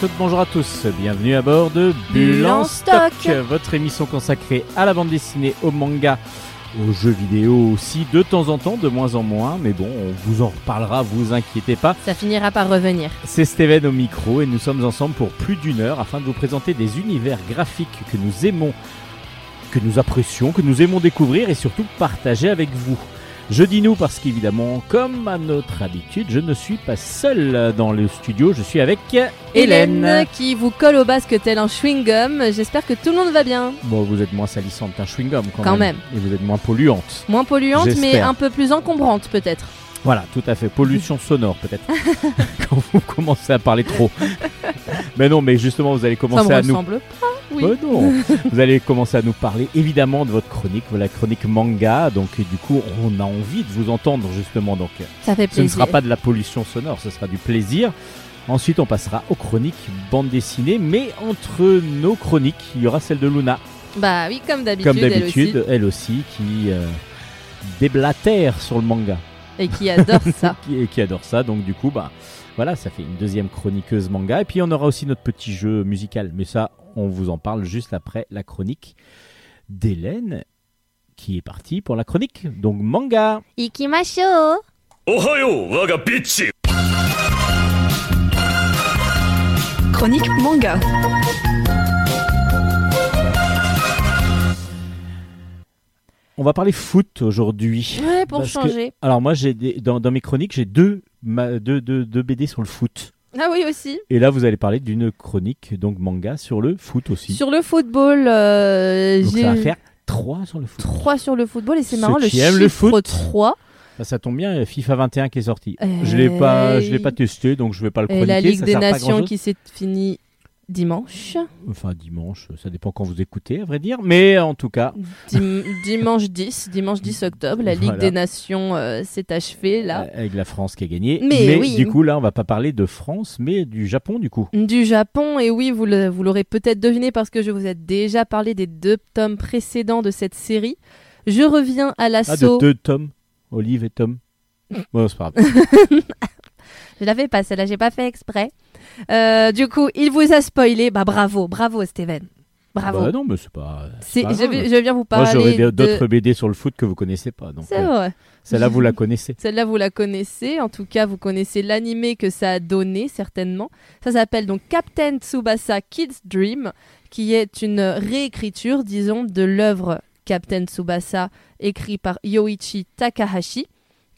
Bonjour à toutes, bonjour à tous, bienvenue à bord de Bulle en stock, votre émission consacrée à la bande dessinée, au manga, aux jeux vidéo aussi, de temps en temps, de moins en moins, mais bon, on vous en reparlera, vous inquiétez pas. Ça finira par revenir. C'est Steven au micro et nous sommes ensemble pour plus d'une heure afin de vous présenter des univers graphiques que nous aimons, que nous apprécions, que nous aimons découvrir et surtout partager avec vous. Je dis nous parce qu'évidemment, comme à notre habitude, je ne suis pas seul dans le studio, je suis avec Hélène. Hélène qui vous colle au basque tel un chewing-gum. J'espère que tout le monde va bien. Bon, vous êtes moins salissante qu'un chewing-gum quand, Quand même. Et vous êtes moins polluante. Moins polluante, mais un peu plus encombrante peut-être. Voilà, tout à fait. Pollution sonore peut-être. quand vous commencez à parler trop. mais non, mais justement, vous allez Ça me commencer à nous ressemble pas. Oui. Oh non. Vous allez commencer à nous parler évidemment de votre chronique, la chronique manga. Donc du coup, on a envie de vous entendre justement. Donc euh, Ça fait ce ne plaisir. sera pas de la pollution sonore, ce sera du plaisir. Ensuite, on passera aux chroniques bande dessinée, mais entre nos chroniques, il y aura celle de Luna, Bah oui, comme d'habitude. comme elle d'habitude, aussi. elle aussi, qui euh, déblatère sur le manga, et qui adore ça. et qui adore ça. Donc, du coup, bah, voilà, ça fait une deuxième chroniqueuse manga. Et puis, on aura aussi notre petit jeu musical. Mais ça, on vous en parle juste après la chronique d'Hélène, qui est partie pour la chronique. Donc, manga. Ikimashou Ohayo, waga bitch Chronique manga. On va parler foot aujourd'hui. Ouais, pour Parce que- changer. Alors moi, j'ai des- dans, dans mes chroniques, j'ai deux, ma- deux, deux- deux BD sur le foot. Ah oui, aussi. Et là, vous allez parler d'une chronique, donc manga, sur le foot aussi. Sur le football, euh, donc j'ai ça va faire trois sur le foot. 3 sur le football et c'est Ceux marrant, le chiffre le foot. 3. Bah, ça tombe bien, il y a FIFA 21 qui est sorti. Je pas, je l'ai pas testé, donc je vais pas le Et chroniquer. la Ligue ça des Nations qui s'est finie dimanche. Enfin, dimanche, ça dépend quand vous écoutez, à vrai dire. Mais en tout cas, Dim- dimanche 10, dimanche 10 octobre, la Ligue Voilà. des Nations euh, s'est achevée là. euh, avec la France qui a gagné. Mais oui. du coup, là, on va pas parler de France, mais du Japon, du coup. Du Japon, et oui, vous l'aurez peut-être deviné parce que je vous ai déjà parlé des deux tomes précédents de cette série. Je reviens à Ah, de l'assaut. deux tomes, Olive et Tom. Bon, c'est pas grave. Je l'avais pas, celle-là, j'ai pas fait exprès. Euh, du coup, il vous a spoilé. Bah bravo, bravo Steven. Bravo. Bah non, mais c'est pas. C'est- pas je, grave. vais- je viens vous Moi, j'aurais parler des- de... d'autres BD sur le foot que vous connaissez pas. C'est euh, vrai. celle-là, vous la connaissez. Celle-là, vous la connaissez. En tout cas, vous connaissez l'animé que ça a donné, certainement. Ça s'appelle donc Captain Tsubasa Kids Dream, qui est une réécriture, disons, de l'œuvre Captain Tsubasa, écrit par Yoichi Takahashi,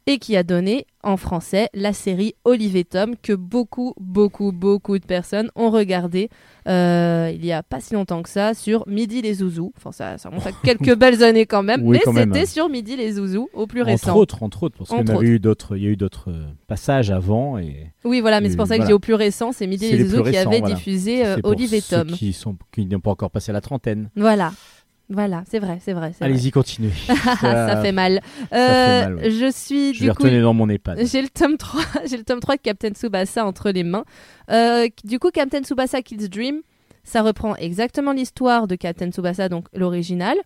et qui a donné en français la série Olive et Tom, que beaucoup, beaucoup, beaucoup de personnes ont regardé euh, il y a pas si longtemps que ça sur Midi les Zouzous. Enfin, ça, ça remonte à quelques belles années quand même, Oui, mais c'était sur Midi les Zouzous, au plus récent. Entre autres, entre autres, parce qu'il y en Entre avait eu d'autres. Il y a eu d'autres euh, passages avant et. Oui, voilà, mais c'est pour ça que Voilà. j'ai au plus récent, c'est Midi les les Zouzous qui récents, avait voilà. diffusé euh, ceux Tom. qui sont qui n'ont pas encore passé la trentaine. Voilà. Voilà, c'est vrai, c'est vrai. Allez-y, continuez. ça fait mal. fait Euh, mal, ouais. Je suis Je vais coup retenir dans mon EHPAD. j'ai le tome 3, j'ai le tome 3 de Captain Tsubasa entre les mains. Euh, du coup, Captain Tsubasa Kids Dream, ça reprend exactement l'histoire de Captain Tsubasa, donc l'original.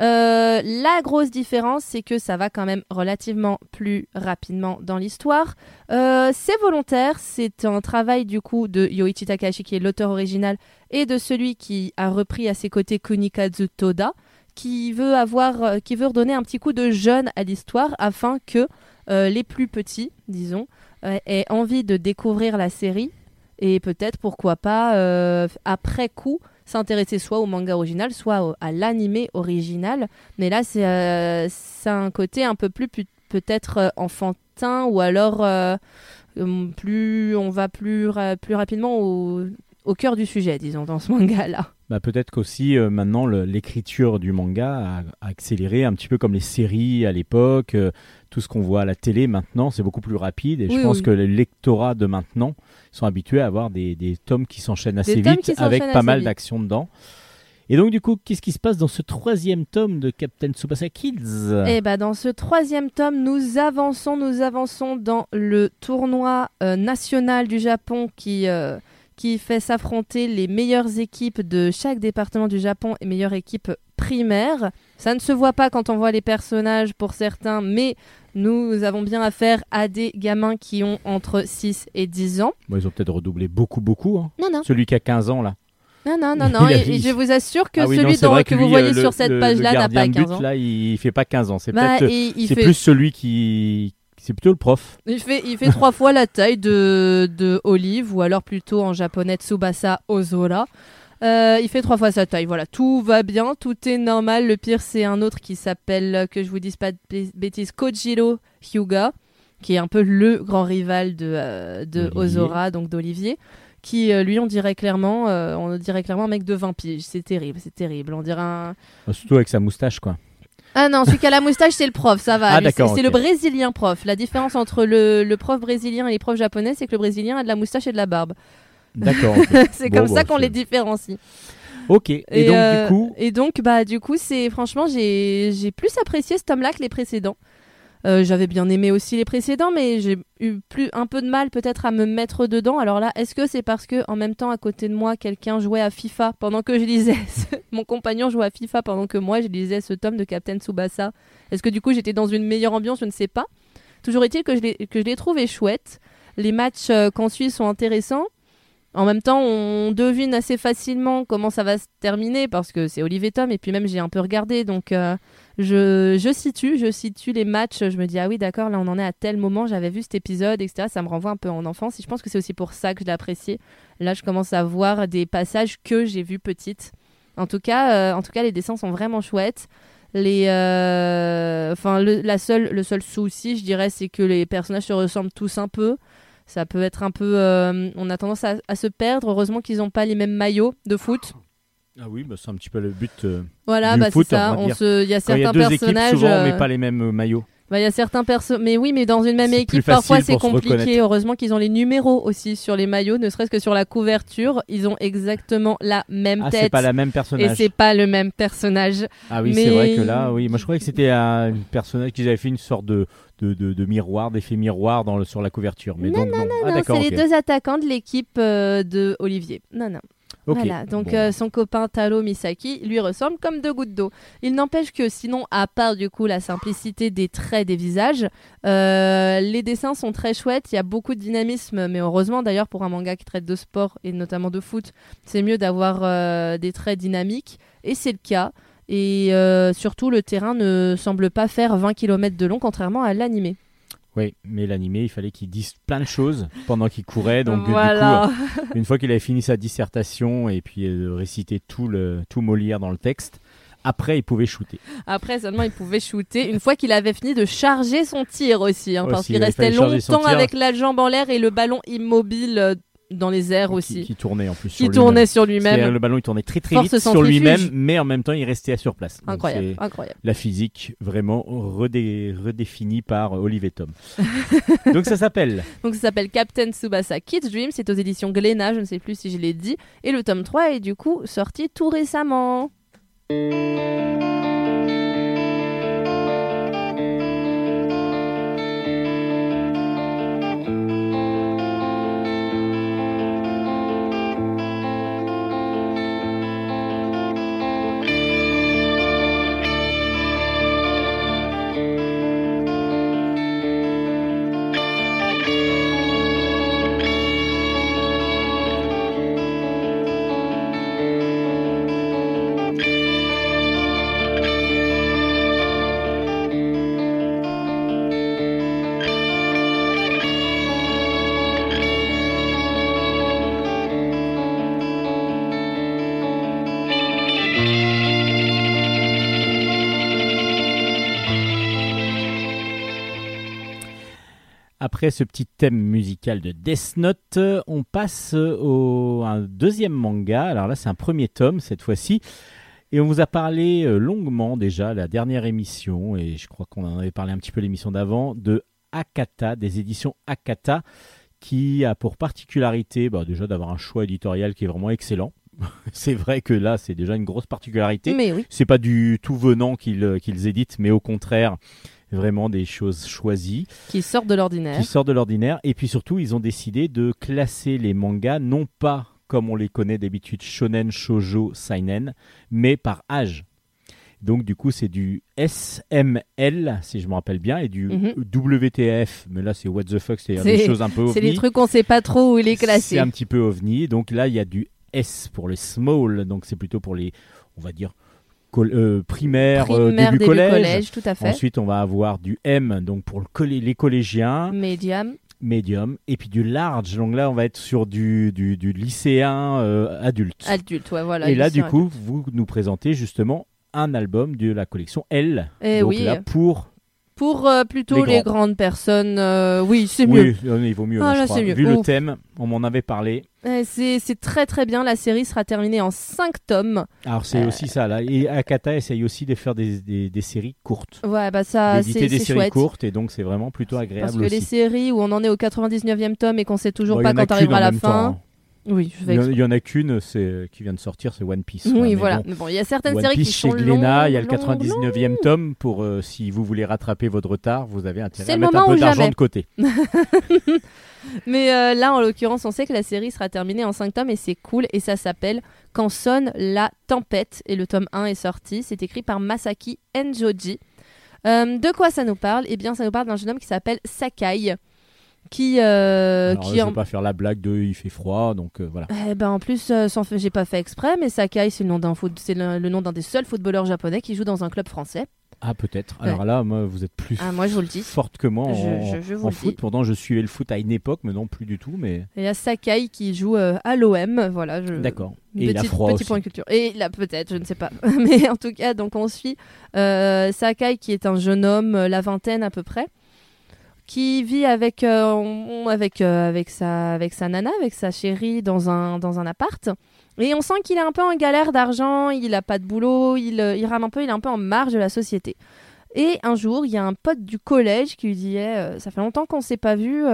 Euh, la grosse différence, c'est que ça va quand même relativement plus rapidement dans l'histoire. Euh, c'est volontaire, c'est un travail du coup de Yoichi Takahashi qui est l'auteur original et de celui qui a repris à ses côtés Kunikazu Toda, qui veut avoir, euh, qui veut redonner un petit coup de jeune à l'histoire afin que les plus petits, disons, aient envie de découvrir la série et peut-être pourquoi pas après coup s'intéresser soit au manga original, soit à l'animé original. Mais là, c'est euh, c'est un côté un peu plus peut-être euh, enfantin ou alors euh, hum, plus on va plus, plus rapidement au, au cœur du sujet, disons, dans ce manga-là. Bah, peut-être qu'aussi euh, maintenant le- l'écriture du manga a, a accéléré un petit peu comme les séries à l'époque. euh, tout ce qu'on voit à la télé maintenant, c'est beaucoup plus rapide. Et je pense oui. que les lectorats de maintenant sont habitués à avoir des, des tomes qui s'enchaînent assez vite avec pas mal vite. d'action dedans. Et donc du coup, qu'est-ce qui se passe dans ce troisième tome de Captain Tsubasa Kids? Et bah dans ce troisième tome, nous avançons, nous avançons dans le tournoi euh, national du Japon qui, euh, qui fait s'affronter les meilleures équipes de chaque département du Japon et meilleures équipes primaires. Ça ne se voit pas quand on voit les personnages pour certains, mais Nous avons bien affaire à des gamins qui ont entre 6 et 10 ans. Bon, ils ont peut-être redoublé beaucoup, beaucoup. hein. Non, non. Celui qui a 15 ans, là. Non, non, non, non. Et, et je vous assure que Ah oui, celui dont- que, lui, vous voyez euh, le- sur cette page-là n'a pas de 15 but, ans. là, il fait pas 15 ans. C'est Bah, peut-être. il C'est fait, plus celui qui. C'est plutôt le prof. il fait, il fait trois fois la taille de, de Olive, ou alors plutôt en japonais Tsubasa Ozora. Euh, il fait trois fois sa taille. Voilà, tout va bien, tout est normal. Le pire, c'est un autre qui s'appelle, que je vous dise pas de bê- bêtises, Kojiro Hyuga, qui est un peu le grand rival de, euh, de. Ozora, donc d'Olivier. Qui, euh, lui, on dirait clairement, on dirait clairement un mec de 20 piges. C'est terrible, c'est terrible. On dirait un, Surtout avec sa moustache, quoi. Ah non, celui qui a la moustache, c'est le prof, ça va. Ah, c'est le brésilien prof. La différence entre le, le prof brésilien et les profs japonais, c'est que le brésilien a de la moustache et de la barbe. D'accord. c'est Bon, comme bon, ça qu'on les différencie. Ok. Et, donc, euh, du coup. et donc, bah, du coup, c'est franchement, j'ai j'ai plus apprécié ce tome-là que les précédents. Euh, J'avais bien aimé aussi les précédents, mais j'ai eu plus un peu de mal peut-être à me mettre dedans. Alors là, est-ce que c'est parce que en même temps à côté de moi, quelqu'un jouait à FIFA pendant que je lisais ce- mon compagnon jouait à FIFA pendant que moi je lisais ce tome de Captain Tsubasa? Est-ce que du coup j'étais dans une meilleure ambiance? Je ne sais pas. Toujours est-il que je l'ai que je l'ai trouvé chouette. Les matchs euh, qu'on suit sont intéressants. En même temps, on devine assez facilement comment ça va se terminer parce que c'est Olivier Tom et puis même j'ai un peu regardé donc euh, je, situe, je situe les matchs. Je me dis ah oui d'accord là on en est à tel moment j'avais vu cet épisode etc. Ça me renvoie un peu en enfance et je pense que c'est aussi pour ça que je apprécié. Là je commence à voir des passages que j'ai vus petite. En tout cas, euh, en tout cas les dessins sont vraiment chouettes. Les, euh, enfin le, la seule, le seul souci je dirais c'est que les personnages se ressemblent tous un peu. Ça peut être un peu. euh, on a tendance à se perdre. Heureusement qu'ils n'ont pas les mêmes maillots de foot. Ah oui, bah, c'est un petit peu le but. euh, Voilà, Du bah c'est ça. on va On dire. se, il y a y certains équipes, personnages. souvent on met euh, pas les mêmes euh, maillots. bah, il y a certains persos. Mais oui, mais dans une même C'est équipe, parfois c'est compliqué. Heureusement qu'ils ont les numéros aussi sur les maillots, ne serait-ce que sur la couverture, ils ont exactement la même Ah, c'est tête. pas la même et personnage. c'est pas le même personnage. Ah oui, Mais- c'est vrai que là, oui. Moi, je croyais que c'était un personnage qu'ils avaient fait une sorte de, de, de, de miroir, d'effet miroir dans le, sur la couverture. Mais donc, non. Ah, Non, d'accord. c'est les deux attaquants de l'équipe euh, de Olivier. Non, non. Ok. Voilà, donc Bon, euh, son copain Taro Misaki lui ressemble comme deux gouttes d'eau. Il n'empêche que sinon, à part du coup la simplicité des traits des visages, euh, les dessins sont très chouettes, il y a beaucoup de dynamisme, mais heureusement d'ailleurs pour un manga qui traite de sport et notamment de foot, c'est mieux d'avoir euh, des traits dynamiques, et c'est le cas. Et euh, surtout, le terrain ne semble pas faire 20 km de long, contrairement à l'animé. Oui, mais l'animé, il fallait qu'il dise plein de choses pendant qu'il courait. Donc, euh, voilà. du coup, une fois qu'il avait fini sa dissertation et puis euh, récité tout, le, tout Molière dans le texte, après, il pouvait shooter. Après seulement il pouvait shooter une fois qu'il avait fini de charger son tir aussi, hein, parce qu'il restait longtemps avec la jambe en l'air et le ballon immobile euh, dans les airs Qui, aussi, qui tournait en plus. qui, sur tournait lui-même. sur lui-même. Le ballon, il tournait très très Force vite sur lui-même, mais en même temps, il restait sur place. Incroyable, incroyable. La physique vraiment redé- redéfinie par Olivier Tom. Donc ça s'appelle Donc ça s'appelle Captain Tsubasa Kids Dream, c'est aux éditions Glénat, je ne sais plus si je l'ai dit, et le tome 3 est du coup sorti tout récemment. Après ce petit thème musical de Death Note, on passe au un deuxième manga. Alors là, c'est un premier tome cette fois-ci. Et on vous a parlé euh, longuement déjà la dernière émission, et je crois qu'on en avait parlé un petit peu l'émission d'avant, de Akata, des éditions Akata, qui a pour particularité bah, déjà d'avoir un choix éditorial qui est vraiment excellent. c'est vrai que là, c'est déjà une grosse particularité. Mais oui, C'est pas du tout venant qu'ils euh, qu'ils éditent, mais au contraire, vraiment des choses choisies qui sort de l'ordinaire. qui sortent de l'ordinaire. Et puis surtout, ils ont décidé de classer les mangas non pas comme on les connaît d'habitude shonen, shojo, seinen, mais par âge. Donc du coup, c'est du SML, si je me rappelle bien, et du Mhm. WTF. Mais là, c'est what the fuck, c'est C'est- des choses un peu C'est les ovni. trucs qu'on sait pas trop où il est C'est classé. un petit peu ovni. Donc là, il y a du S pour les small, donc c'est plutôt pour les, on va dire, euh, primaire, euh, Primaire, début, collège. tout à fait. Ensuite, on va avoir du M, donc pour le collé- les collégiens, Medium. médium, et puis du large. Donc là, on va être sur du, du, du lycéen euh, adulte. Adulte, ouais, voilà. et là, du coup, vous nous présentez justement un album de la collection L. Eh donc oui. là, pour Pour euh, plutôt Les grandes personnes, euh, oui, c'est mieux. oui, il vaut mieux. Ah, là, je là, mieux. Vu le thème, on m'en avait parlé. Eh, c'est très très bien. La série sera terminée en 5 tomes. Alors c'est Euh. aussi ça là. Et Akata essaye aussi de faire des, des, des séries courtes. Ouais, bah ça, d'éditer des séries chouette. courtes et donc c'est vraiment plutôt agréable Parce que aussi. les séries où on en est au 99e tome et qu'on sait toujours Bon, y pas quand qu'une arrivera la fin. temps, hein. Oui, je vais Il y en- a qu'une qui vient de sortir, c'est One Piece. Oui, voilà. bon, Mais bon, il y a certaines One séries Piece qui chez sont Glénat, il y a le longues, longues, 99e tome pour euh, si vous voulez rattraper votre retard, vous avez intérêt à mettre un peu d'argent de côté. Mais euh, là, en l'occurrence, on sait que la série sera terminée en 5 tomes et c'est cool. Et ça s'appelle Quand sonne la tempête. Et le tome 1 est sorti. C'est écrit par Masaki Enjoji. Euh, de quoi ça nous parle? Eh bien, ça nous parle d'un jeune homme qui s'appelle Sakai. Qui, euh, Alors, qui je en... pas faire la blague de il fait froid donc euh, voilà. Eh ben, en plus, euh, sans j'ai pas fait exprès, mais Sakai, c'est le nom d'un foot... c'est le, le nom d'un des seuls footballeurs japonais qui joue dans un club français. Ah peut-être. Ouais. Alors là moi vous êtes plus Ah, moi, je vous le dis. forte que moi en, Je- je- je vous en le foot. dis. Pourtant je suivais le foot à une époque mais non plus du tout mais Il y a Sakai qui joue euh, à l'OM, voilà. Je... d'accord. Et il a froid petit aussi. point culture. Et là, peut-être, je ne sais pas. Mais en tout cas, donc on suit euh, Sakai, qui est un jeune homme, la vingtaine à peu près, qui vit avec, euh, avec, euh, avec, sa, avec sa nana, avec sa chérie, dans un, dans un appart. Et on sent qu'il est un peu en galère d'argent, il a pas de boulot, il, euh, il rame un peu, il est un peu en marge de la société. Et un jour, il y a un pote du collège qui lui dit Eh, Ça fait longtemps qu'on s'est pas vu,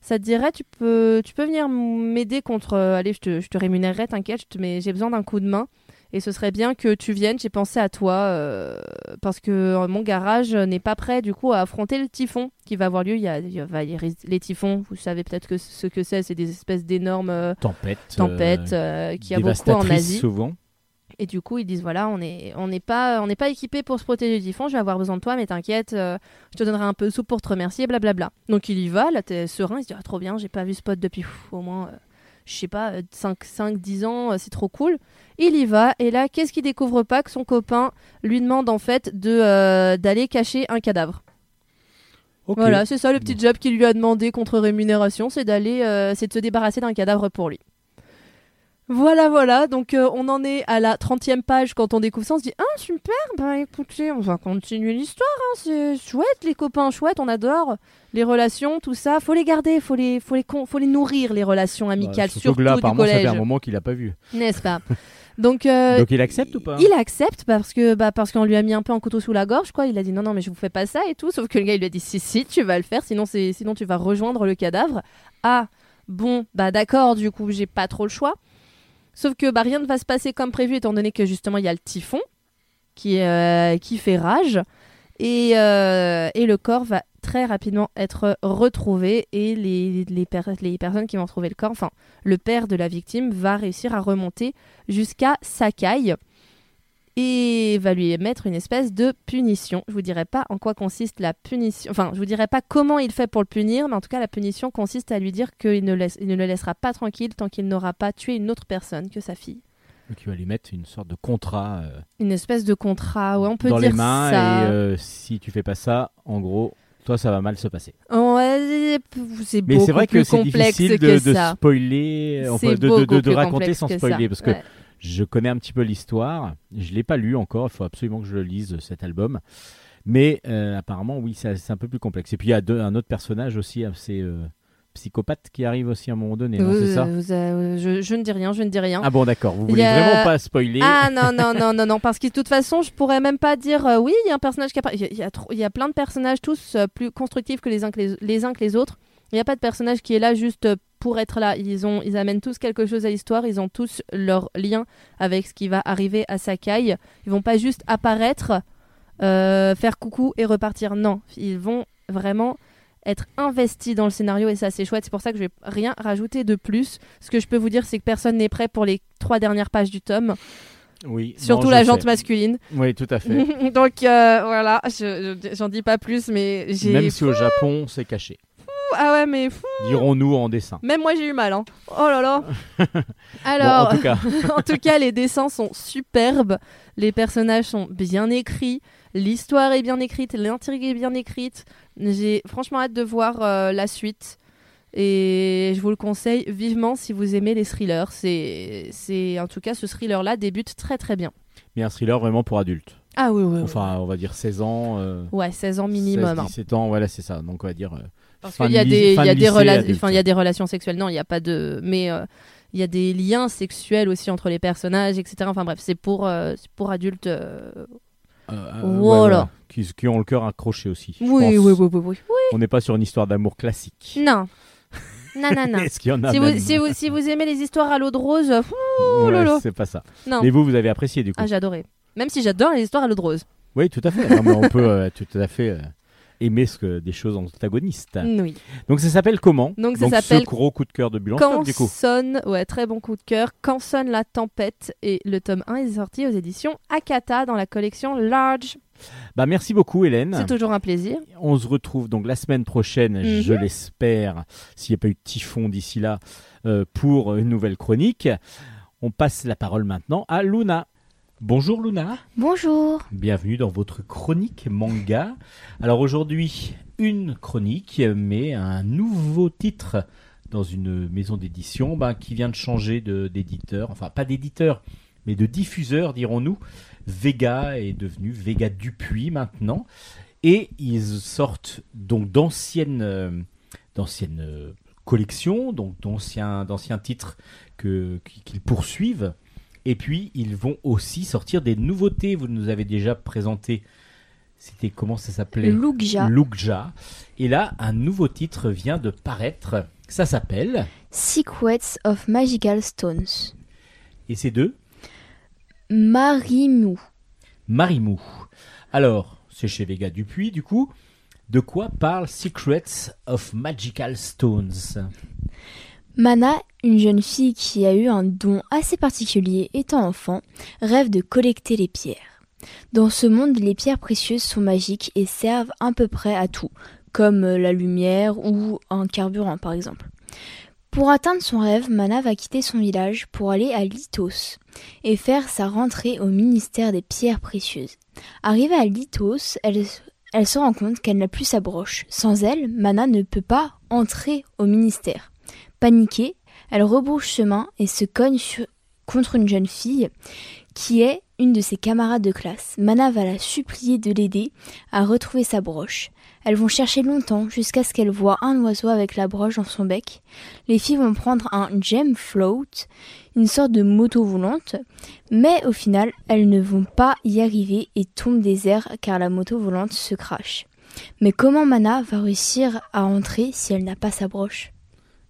ça te dirait, tu peux, tu peux venir m'aider contre. allez, je te, je te rémunérerai, t'inquiète, mais j'ai besoin d'un coup de main. Et ce serait bien que tu viennes, j'ai pensé à toi, euh, parce que euh, mon garage n'est pas prêt du coup à affronter le typhon qui va avoir lieu. Il y a, il y les typhons, vous savez peut-être que ce que c'est, c'est des espèces d'énormes euh, Tempête. tempêtes euh, qu'il y a beaucoup en Asie. souvent. Et du coup, ils disent voilà, on n'est on n'est pas, on n'est pas équipé pour se protéger du typhon, je vais avoir besoin de toi, mais t'inquiète, euh, je te donnerai un peu de soupe pour te remercier, blablabla. Donc il y va, là, t'es serein, il se dit ah, trop bien, j'ai pas vu ce pote depuis pff, au moins, euh, je sais pas, 5, 10 ans, euh, c'est trop cool. Il y va, et là, qu'est-ce qu'il découvre pas Que son copain lui demande en fait de euh, d'aller cacher un cadavre. Voilà, c'est ça le petit job qu'il lui a demandé contre rémunération, c'est d'aller, euh, c'est de se débarrasser d'un cadavre pour lui. Voilà, voilà, donc euh, on en est à la 30e page quand on découvre ça, on se dit Ah super, bah écoutez, on va continuer l'histoire, hein, c'est chouette, les copains chouettes, on adore les relations, tout ça, faut les garder, faut les, faut les, con- faut les nourrir, les relations amicales, Bah, surtout surtout que là, du apparemment, ça fait un moment qu'il a pas vu. n'est-ce pas Donc, euh, Donc il accepte ou pas il accepte parce que bah, parce qu'on lui a mis un peu un couteau sous la gorge quoi. Il a dit non non mais je vous fais pas ça et tout. Sauf que le gars il lui a dit si si tu vas le faire sinon c'est sinon tu vas rejoindre le cadavre. Ah bon bah d'accord du coup j'ai pas trop le choix. Sauf que bah, rien ne va se passer comme prévu étant donné que justement il y a le typhon qui euh, fait rage. Et euh, et le corps va très rapidement être retrouvé et les les, per- les personnes qui vont retrouver le corps enfin le père de la victime va réussir à remonter jusqu'à Sakai et va lui mettre une espèce de punition. Je vous dirai pas en quoi consiste la punition. Enfin, je vous dirai pas comment il fait pour le punir, mais en tout cas, la punition consiste à lui dire qu'il ne, laisse, il ne le laissera pas tranquille tant qu'il n'aura pas tué une autre personne que sa fille. Donc il va lui mettre une sorte de contrat euh, Une espèce de contrat, ouais, on peut dans dire les mains ça. et euh, si tu fais pas ça, en gros, toi ça va mal se passer. Ouais, c'est Mais c'est vrai que c'est difficile que de, de spoiler, enfin, de, raconter sans spoiler parce que Ouais. Je connais un petit peu l'histoire. Je l'ai pas lu encore, il faut absolument que je le lise cet album. Mais euh, apparemment, oui, c'est un peu plus complexe. Et puis il y a deux- un autre personnage aussi assez euh, psychopathe qui arrive aussi à un moment donné, Vous- c'est ça vous- euh, je, je ne dis rien, je ne dis rien. Ah bon, d'accord. Vous y voulez a- vraiment pas spoiler Ah non, non, non, non, non, parce que de toute façon, je pourrais même pas dire euh, oui, il y a un personnage qui apparaît. Il y y, a trop- il y a plein de personnages, tous plus constructifs que les uns que les, les uns que les autres. Il n'y a pas de personnage qui est là juste pour être là. Ils, ont, ils amènent tous quelque chose à l'histoire, ils ont tous leur lien avec ce qui va arriver à Sakai. Ils vont pas juste apparaître, euh, faire coucou et repartir. Non, ils vont vraiment être investis dans le scénario et ça c'est chouette. C'est pour ça que je vais rien rajouter de plus. Ce que je peux vous dire, c'est que personne n'est prêt pour les trois dernières pages du tome. Oui. surtout non, la jante sais. masculine. Oui, tout à fait. Donc euh, voilà, je- je- j'en dis pas plus, mais j'ai. Même si au Japon, c'est caché. Ah ouais, mais fou, Dirons-nous en dessin. même moi j'ai eu mal. Hein. Oh là là. Bon, Alors, en tout cas, en tout cas, les dessins sont superbes, les personnages sont bien écrits, l'histoire est bien écrite, l'intrigue est bien écrite. J'ai franchement hâte de voir euh, la suite. Et je vous le conseille vivement si vous aimez les thrillers. C'est, c'est en tout cas ce thriller-là débute très très bien. mais un thriller vraiment pour adultes. Ah oui oui. Enfin, on va dire 16 ans. euh, Ouais, 16 ans minimum. 16, hein. 17 ans, voilà, c'est ça. Donc on va dire. euh, Parce qu'il y a de des, il y a de des, lycée, rela- adulte. enfin, il y a des relations sexuelles. Non, il n'y a pas de, mais euh, il y a des liens sexuels aussi entre les personnages, etc. Enfin bref, c'est pour, euh, pour adultes. euh, Voilà. Qui, qui ont le cœur accroché aussi. Oui, oui, oui, oui, oui. On n'est pas sur une histoire d'amour classique. Non. Non, non, non. Est-ce qu'il y en a si, vous, si, vous, si vous aimez les histoires à l'eau de rose, Ouais. C'est pas ça. non. Mais vous, vous avez apprécié du coup. Ah, j'ai adoré. Même si j'adore les histoires à l'eau de rose. Oui, tout à fait. Non, mais on peut euh, tout à fait euh, aimer ce que, des choses antagonistes. Oui. Donc ça s'appelle comment Donc, ça s'appelle ce gros coup de cœur de Bulan Quand du coup. sonne, ouais, très bon coup de cœur. Quand sonne la tempête et le tome 1 est sorti aux éditions Akata dans la collection Large. Bah merci beaucoup Hélène. C'est toujours un plaisir. On se retrouve donc la semaine prochaine, Mhm. je l'espère, s'il n'y a pas eu de typhon d'ici là, euh, pour une nouvelle chronique. On passe la parole maintenant à Luna. Bonjour Luna, Bonjour. bienvenue dans votre chronique manga. Alors aujourd'hui, une chronique, mais un nouveau titre dans une maison d'édition ben, qui vient de changer de- d'éditeur, enfin pas d'éditeur, mais de diffuseur dirons-nous. Vega est devenu Vega Dupuis maintenant. Et ils sortent donc d'anciennes euh, d'anciennes euh, collections, donc d'anciens d'anciens titres qu'ils poursuivent. Et puis ils vont aussi sortir des nouveautés. Vous nous avez déjà présenté. C'était comment ça s'appelait? Lugja. Lugja. Et là, un nouveau titre vient de paraître. Ça s'appelle. Secrets of Magical Stones. Et c'est de Marimu. Marimou. Alors, c'est chez Vega Dupuis, du coup. De quoi parle Secrets of Magical Stones? Mana, une jeune fille qui a eu un don assez particulier étant enfant, rêve de collecter les pierres. Dans ce monde, les pierres précieuses sont magiques et servent à peu près à tout, comme euh, la lumière ou un carburant par exemple. Pour atteindre son rêve, Mana va quitter son village pour aller à Lithos et faire sa rentrée au ministère des pierres précieuses. Arrivée à Lithos, elle, elle se rend compte qu'elle n'a plus sa broche. Sans elle, Mana ne peut pas entrer au ministère. Paniquée, elle rebrouche chemin et se cogne contre une jeune fille qui est une de ses camarades de classe. Mana va la supplier de l'aider à retrouver sa broche. Elles vont chercher longtemps jusqu'à ce qu'elle voit un oiseau avec la broche dans son bec. Les filles vont prendre un gem float, une sorte de moto volante, mais au final, elles ne vont pas y arriver et tombent des airs car la moto volante se crache. Mais comment Mana va réussir à entrer si elle n'a pas sa broche?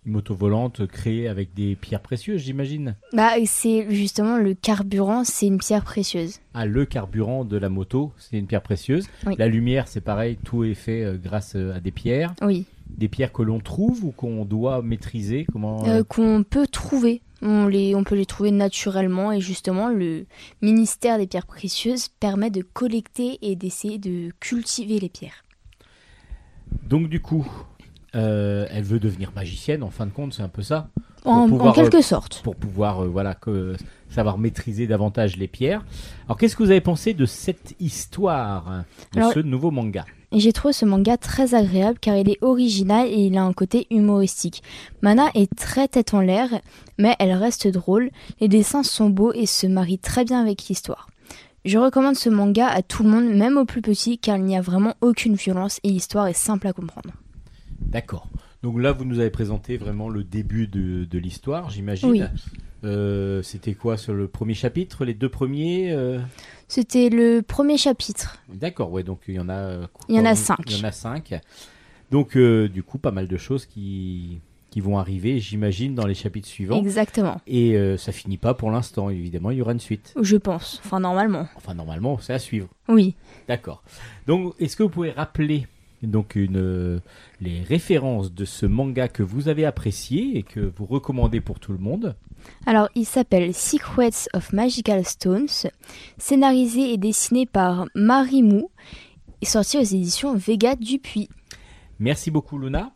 Une moto volante créée avec des pierres précieuses, j'imagine. Bah, c'est justement le carburant, c'est une pierre précieuse. Ah, le carburant de la moto, c'est une pierre précieuse. Oui. La lumière, c'est pareil, tout est fait euh, grâce euh, à des pierres. Oui. Des pierres que l'on trouve ou qu'on doit maîtriser. Comment euh, qu'on peut trouver. On, les, on peut les trouver naturellement et justement le ministère des pierres précieuses permet de collecter et d'essayer de cultiver les pierres. Donc du coup, euh, elle veut devenir magicienne. En fin de compte, c'est un peu ça. En, en pouvoir, quelque sorte. pour pouvoir euh, voilà que, savoir maîtriser davantage les pierres. Alors qu'est-ce que vous avez pensé de cette histoire de Alors- ce nouveau manga? j'ai trouvé ce manga très agréable car il est original et il a un côté humoristique. Mana est très tête en l'air, mais elle reste drôle. Les dessins sont beaux et se marient très bien avec l'histoire. Je recommande ce manga à tout le monde, même aux plus petits, car il n'y a vraiment aucune violence et l'histoire est simple à comprendre. D'accord. Donc là, vous nous avez présenté vraiment le début de, de l'histoire, j'imagine. Oui. Euh, C'était quoi sur le premier chapitre, les deux premiers euh? C'était le premier chapitre. D'accord, ouais, donc il y en a. euh, Il y en a cinq. Il y en a cinq. Donc, euh, du coup, pas mal de choses qui, qui vont arriver, j'imagine, dans les chapitres suivants. Exactement. Et euh, ça finit pas pour l'instant, évidemment, il y aura une suite. Je pense. Enfin, normalement. Enfin, normalement, c'est à suivre. Oui. D'accord. Donc, est-ce que vous pouvez rappeler donc une, euh, les références de ce manga que vous avez apprécié et que vous recommandez pour tout le monde Alors, il s'appelle Secrets of Magical Stones, scénarisé et dessiné par Marie Mou et sorti aux éditions Vega Dupuis. Merci beaucoup Luna.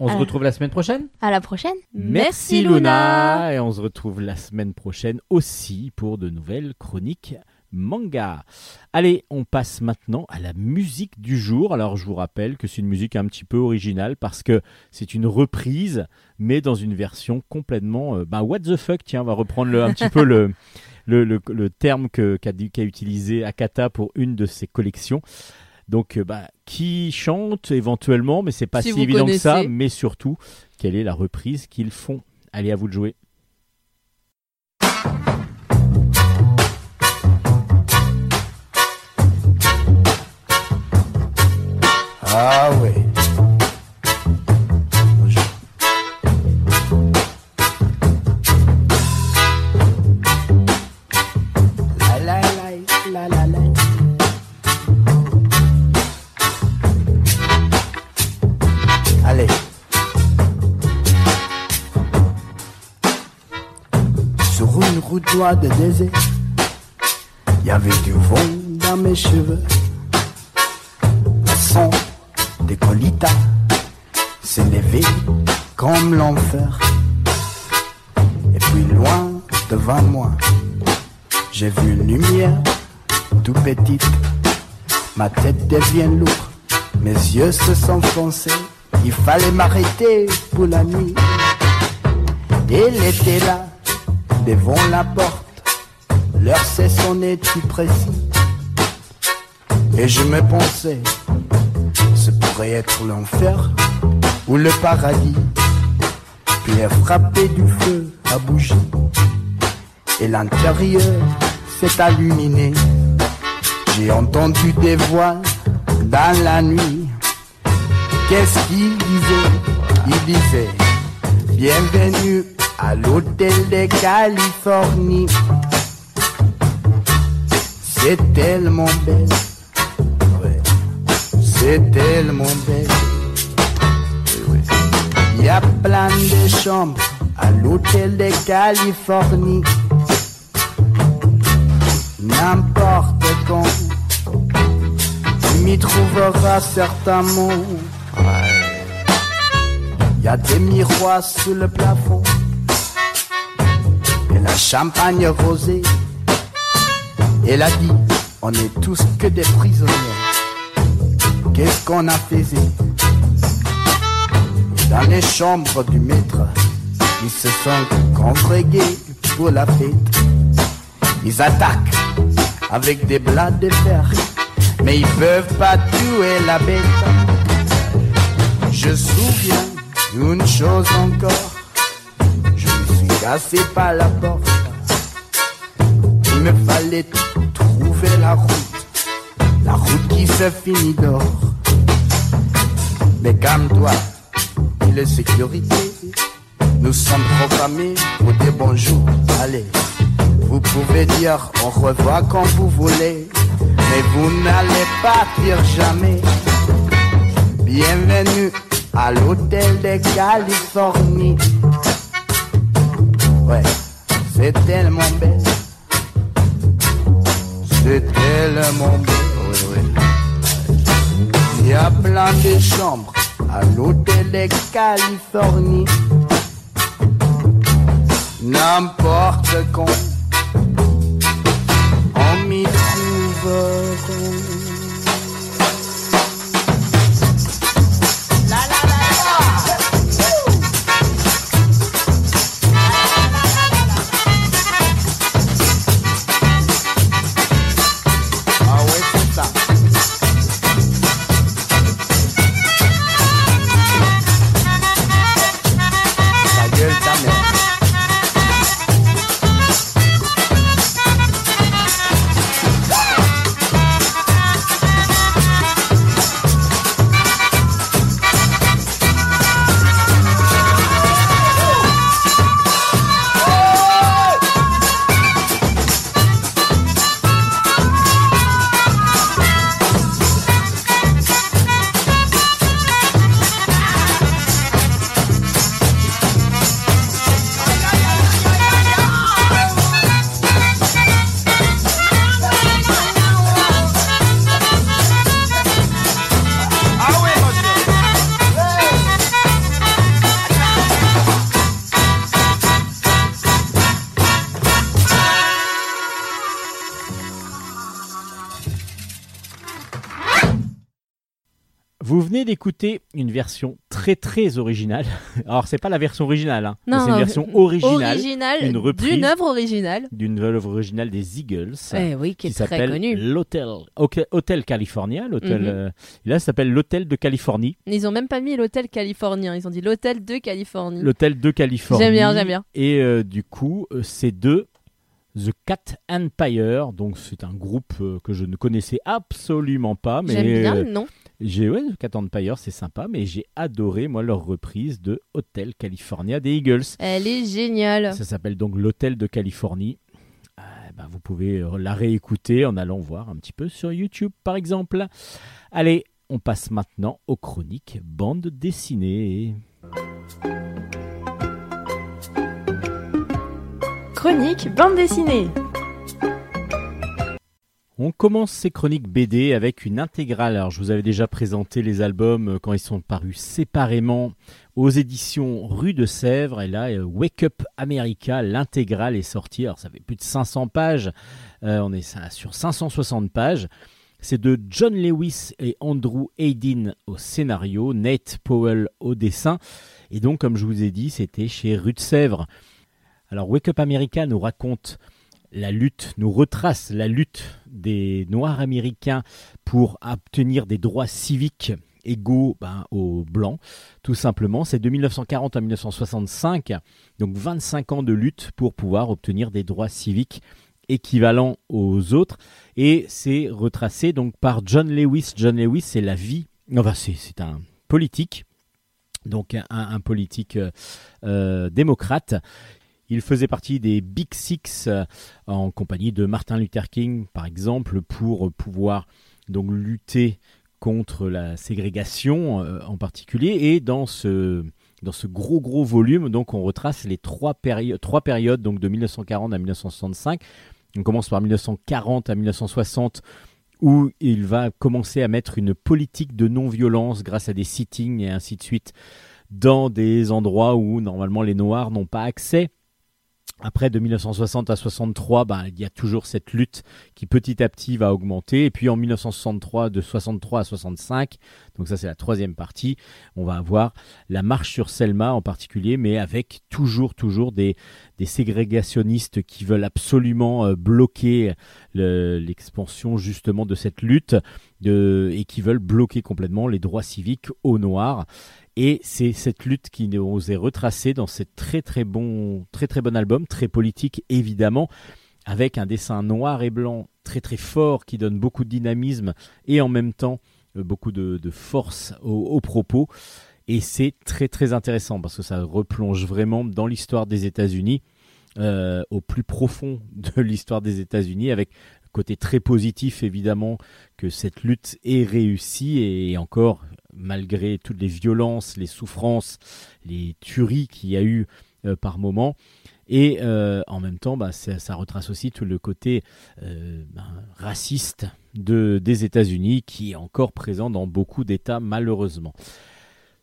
On se Ah. retrouve la semaine prochaine À la prochaine. Merci, Luna. Et on se retrouve la semaine prochaine aussi pour de nouvelles chroniques manga. Allez, on passe maintenant à la musique du jour. Alors je vous rappelle que c'est une musique un petit peu originale parce que c'est une reprise, mais dans une version complètement... euh, bah, what the fuck, tiens, on va reprendre le- un petit peu le, le, le- le terme que- qu'a utilisé Akata pour une de ses collections. Donc, euh, bah, qui chante éventuellement, mais c'est pas Si évident que ça, mais surtout, quelle est la reprise qu'ils font? Allez, à vous de jouer. Route noire de désert, il y avait du vent dans mes cheveux. Le son des colitas s'est levé comme l'enfer. Et puis loin devant moi, j'ai vu une lumière tout petite. Ma tête devient lourde, mes yeux se sont foncés. Il fallait m'arrêter pour la nuit. Elle était là, devant la porte. L'heure s'est sonnée tout précis. Et je me pensais, être l'enfer ou le paradis. Puis elle frappé du feu à bougie. Et l'intérieur s'est illuminé. J'ai entendu des voix dans la nuit. Qu'est-ce qu'il disait? Il disait Bienvenue à l'hôtel de Californie. C'est tellement belle. C'est tellement belle. Il y a plein de chambres à l'hôtel de Californie. N'importe quand, tu m'y trouveras certainement. Il y a des miroirs sous le plafond. Et la champagne rosée. Elle a dit, on est tous que des prisonniers. Qu'est-ce qu'on a fait Dans les chambres du maître, ils se sont congrégés pour la fête. Ils attaquent avec des blagues de fer, mais ils peuvent pas tuer la bête. Je souviens d'une chose encore, je me suis cassé par la porte. Il me fallait trouver la route, la route qui se finit d'or. Mais calme-toi, il est sécurité. Nous sommes programmés pour dire bonjour. Allez, vous pouvez dire au revoir quand vous voulez, mais vous n'allez pas dire jamais. Bienvenue à l'hôtel de Californie. Ouais, c'est tellement belle. C'est tellement oui. Il y a plein de chambres à l'hôtel de Californie. N'importe quand, on m'y trouvera. D'écouter une version très très originale. Alors c'est pas la version originale, hein. Non, c'est une version originale Original, une reprise. d'une œuvre originale. d'une œuvre originale des Eagles. Eh oui, qui est très s'appelle connu. l'hôtel Hôtel California. L'hôtel, Mhm. euh, là, ça s'appelle l'hôtel de Californie. Ils ont même pas mis l'hôtel californien, ils ont dit l'hôtel de Californie. L'hôtel de Californie. J'aime bien, j'aime bien. Et euh, du coup, euh, c'est de The Cat Empire. Donc, c'est un groupe que je ne connaissais absolument pas. Mais J'aime bien le nom. J'ai ouais, Cat Empire, c'est sympa. Mais j'ai adoré, moi, leur reprise de Hôtel California des Eagles. Elle est géniale. Ça s'appelle donc l'Hôtel de Californie. Euh, ben, vous pouvez euh, la réécouter en allant voir un petit peu sur YouTube, par exemple. Allez, on passe maintenant aux chroniques bande dessinée. Chronique bande dessinée. On commence ces chroniques BD avec une intégrale. Alors, je vous avais déjà présenté les albums euh, quand ils sont parus séparément aux éditions Rue de Sèvres. Et là, euh, Wake Up America, l'intégrale est sortie. Alors, ça fait plus de 500 pages. Euh, on est sur 560 pages. C'est de John Lewis et Andrew Hayden au scénario, Nate Powell au dessin. Et donc, comme je vous ai dit, c'était chez Rue de Sèvres. Alors, Wake Up America nous raconte la lutte, nous retrace la lutte des Noirs américains pour obtenir des droits civiques égaux ben, aux Blancs, tout simplement. C'est de 1940 à 1965, donc 25 ans de lutte pour pouvoir obtenir des droits civiques équivalents aux autres. Et c'est retracé donc par John Lewis. John Lewis, c'est la vie, enfin c'est, un politique, donc un, un politique euh, euh, démocrate. Il faisait partie des Big Six euh, en compagnie de Martin Luther King, par exemple, pour pouvoir donc lutter contre la ségrégation euh, en particulier. Et dans ce, dans ce gros gros volume, donc on retrace les trois, péri- trois périodes, donc de 1940 à 1965. On commence par 1940 à 1960 où il va commencer à mettre une politique de non-violence grâce à des sittings et ainsi de suite dans des endroits où normalement les Noirs n'ont pas accès. Après, de 1960 à 63, ben, il y a toujours cette lutte qui petit à petit va augmenter. Et puis en 1963, de 63 à 65, donc ça c'est la troisième partie, on va avoir la marche sur Selma en particulier, mais avec toujours, toujours des, des ségrégationnistes qui veulent absolument euh, bloquer le- l'expansion justement de cette lutte de, et qui veulent bloquer complètement les droits civiques aux Noirs. Et c'est cette lutte qui nous est retracée dans ce très très bon, très très bon album, très politique évidemment, avec un dessin noir et blanc très très fort qui donne beaucoup de dynamisme et en même temps euh, beaucoup de, force au, au propos. Et c'est très très intéressant parce que ça replonge vraiment dans l'histoire des États-Unis, euh, au plus profond de l'histoire des États-Unis, avec côté très positif évidemment que cette lutte est réussie et encore malgré toutes les violences, les souffrances, les tueries qu'il y a eu euh, par moment. Et euh, en même temps, bah, ça, retrace aussi tout le côté euh, ben, raciste de, des États-Unis qui est encore présent dans beaucoup d'États malheureusement.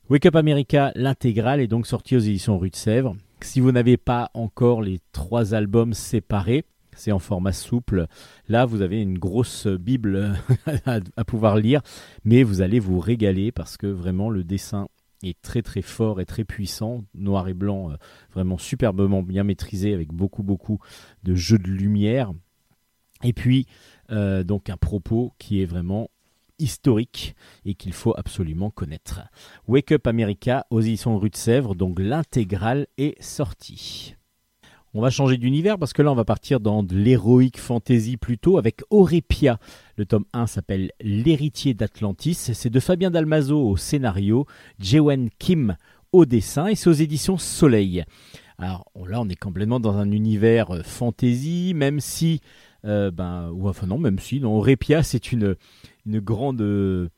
Wake Up America, l'intégrale, est donc sortie aux éditions Rue de Sèvres. Si vous n'avez pas encore les trois albums séparés, c'est en format souple. Là, vous avez une grosse Bible à, pouvoir lire, mais vous allez vous régaler parce que vraiment le dessin est très très fort et très puissant, noir et blanc, euh, vraiment superbement bien maîtrisé avec beaucoup beaucoup de jeux de lumière. Et puis euh, donc un propos qui est vraiment historique et qu'il faut absolument connaître. Wake Up America aux éditions Rue de Sèvres, donc l'intégrale est sortie. On va changer d'univers parce que là on va partir dans de l'héroïque fantasy plutôt avec Aurépia. Le tome 1 s'appelle L'héritier d'Atlantis. C'est de Fabien Dalmazo au scénario, Jewen Kim au dessin et c'est aux éditions Soleil. Alors là on est complètement dans un univers euh, fantasy, même si, euh, ben, ou enfin non, même si, non, Aurépia c'est une, grande, euh,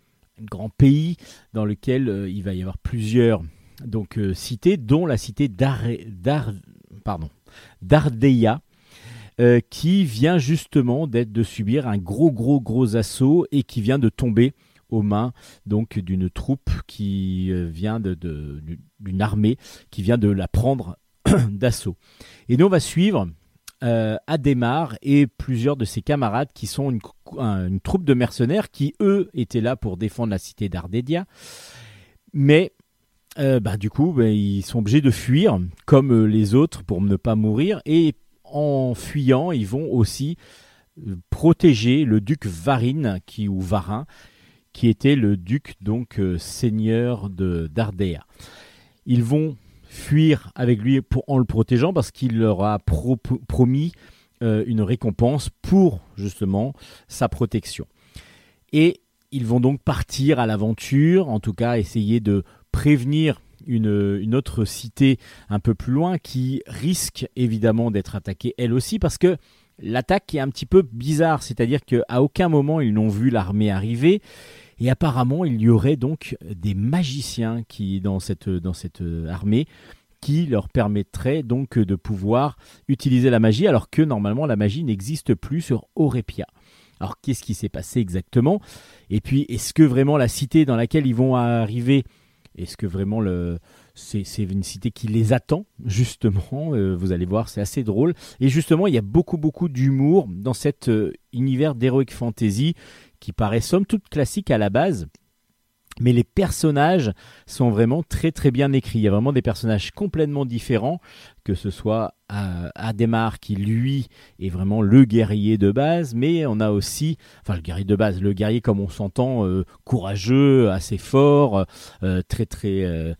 un grand pays dans lequel il va y avoir plusieurs donc cités, dont la cité d'Ar- pardon, d'Ardeia, euh, qui vient justement d'être de subir un gros gros gros assaut et qui vient de tomber aux mains donc d'une troupe qui euh, vient de, d'une armée qui vient de la prendre d'assaut. Et nous on va suivre euh, Adhémar et plusieurs de ses camarades qui sont une, un- une troupe de mercenaires qui, eux, étaient là pour défendre la cité d'Ardédia. Mais euh, bah, du coup, bah, ils sont obligés de fuir comme euh, les autres pour ne pas mourir. Et en fuyant, ils vont aussi euh, protéger le duc Varine qui, ou Varin, qui était le duc donc seigneur de d'Ardea. Ils vont fuir avec lui en le protégeant parce qu'il leur a pro- promis une récompense pour justement sa protection. Et ils vont donc partir à l'aventure, en tout cas essayer de prévenir une, autre cité un peu plus loin qui risque évidemment d'être attaquée elle aussi parce que l'attaque est un petit peu bizarre, c'est-à-dire qu'à aucun moment ils n'ont vu l'armée arriver et apparemment il y aurait donc des magiciens qui dans cette, dans cette armée qui leur permettraient donc de pouvoir utiliser la magie alors que normalement la magie n'existe plus sur Orepia. Alors qu'est-ce qui s'est passé exactement? Et puis est-ce que vraiment la cité dans laquelle ils vont arriver, est-ce que vraiment c'est une cité qui les attend justement Euh, Vous allez voir, c'est assez drôle. Et justement, il y a beaucoup beaucoup d'humour dans cet euh, univers d'heroic fantasy qui paraît somme toute classique à la base. Mais les personnages sont vraiment très très bien écrits. Il y a vraiment des personnages complètement différents, que ce soit euh, Adhémar qui lui est vraiment le guerrier de base, mais on a aussi, enfin le guerrier de base, le guerrier comme on s'entend, euh, courageux, assez fort, euh, très très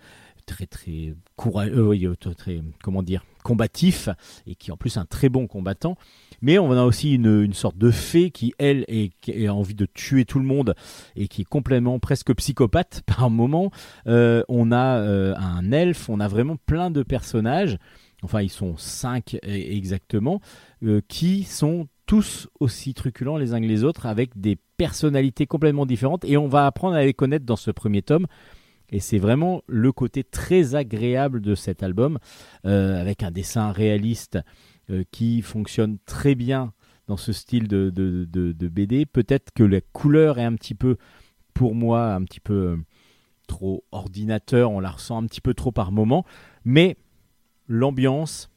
très très courageux, oui, euh, très, très, comment dire, combatif et qui est en plus un très bon combattant. Mais on a aussi une, une sorte de fée qui, elle, est, qui a envie de tuer tout le monde et qui est complètement presque psychopathe par moment. Euh, on a euh, un elfe, on a vraiment plein de personnages, enfin ils sont cinq e- exactement, euh, qui sont tous aussi truculents les uns que les autres avec des personnalités complètement différentes et on va apprendre à les connaître dans ce premier tome. Et c'est vraiment le côté très agréable de cet album, euh, avec un dessin réaliste euh, qui fonctionne très bien dans ce style de, BD. Peut-être que la couleur est un petit peu, pour moi, un petit peu euh, trop ordinateur, on la ressent un petit peu trop par moment, mais l'ambiance,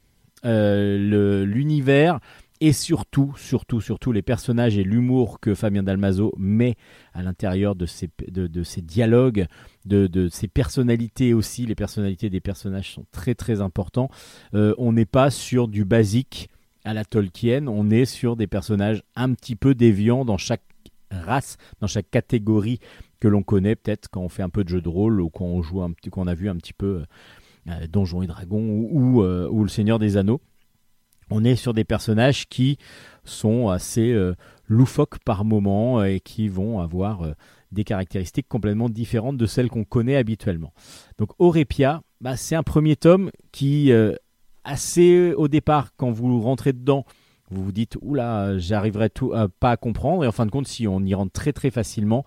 l'univers et surtout, surtout, surtout les personnages et l'humour que Fabien Dalmazo met à l'intérieur de, de ses dialogues, de, de ses personnalités aussi. Les personnalités des personnages sont très très importants. Euh, on n'est pas sur du basique à la Tolkien, on est sur des personnages un petit peu déviants dans chaque race, dans chaque catégorie que l'on connaît peut-être quand on fait un peu de jeu de rôle ou quand on joue un petit, qu'on a vu un petit peu euh, Donjons et Dragons ou, euh, Le Seigneur des Anneaux. On est sur des personnages qui sont assez euh, loufoques par moment et qui vont avoir euh, des caractéristiques complètement différentes de celles qu'on connaît habituellement. Donc Orepia, bah, c'est un premier tome qui, euh, assez au départ, quand vous rentrez dedans, vous vous dites oula, j'arriverai tout euh, pas à comprendre. Et en fin de compte, si on y rentre très très facilement,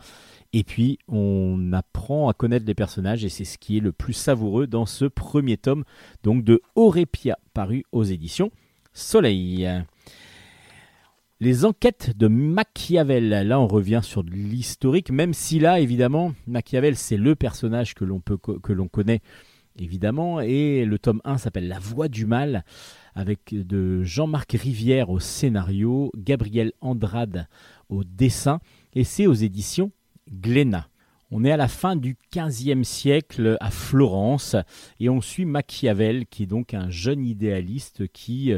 et puis on apprend à connaître les personnages, et c'est ce qui est le plus savoureux dans ce premier tome, donc de Orepia, paru aux éditions Soleil. Les enquêtes de Machiavel. Là, on revient sur l'historique, même si là, évidemment, Machiavel, c'est le personnage que l'on connaît évidemment, et le tome 1 s'appelle La Voix du Mal, avec de Jean-Marc Rivière au scénario, Gabriel Andrade au dessin, et c'est aux éditions Glénat. On est à la fin du XVe siècle à Florence, et on suit Machiavel, qui est donc un jeune idéaliste qui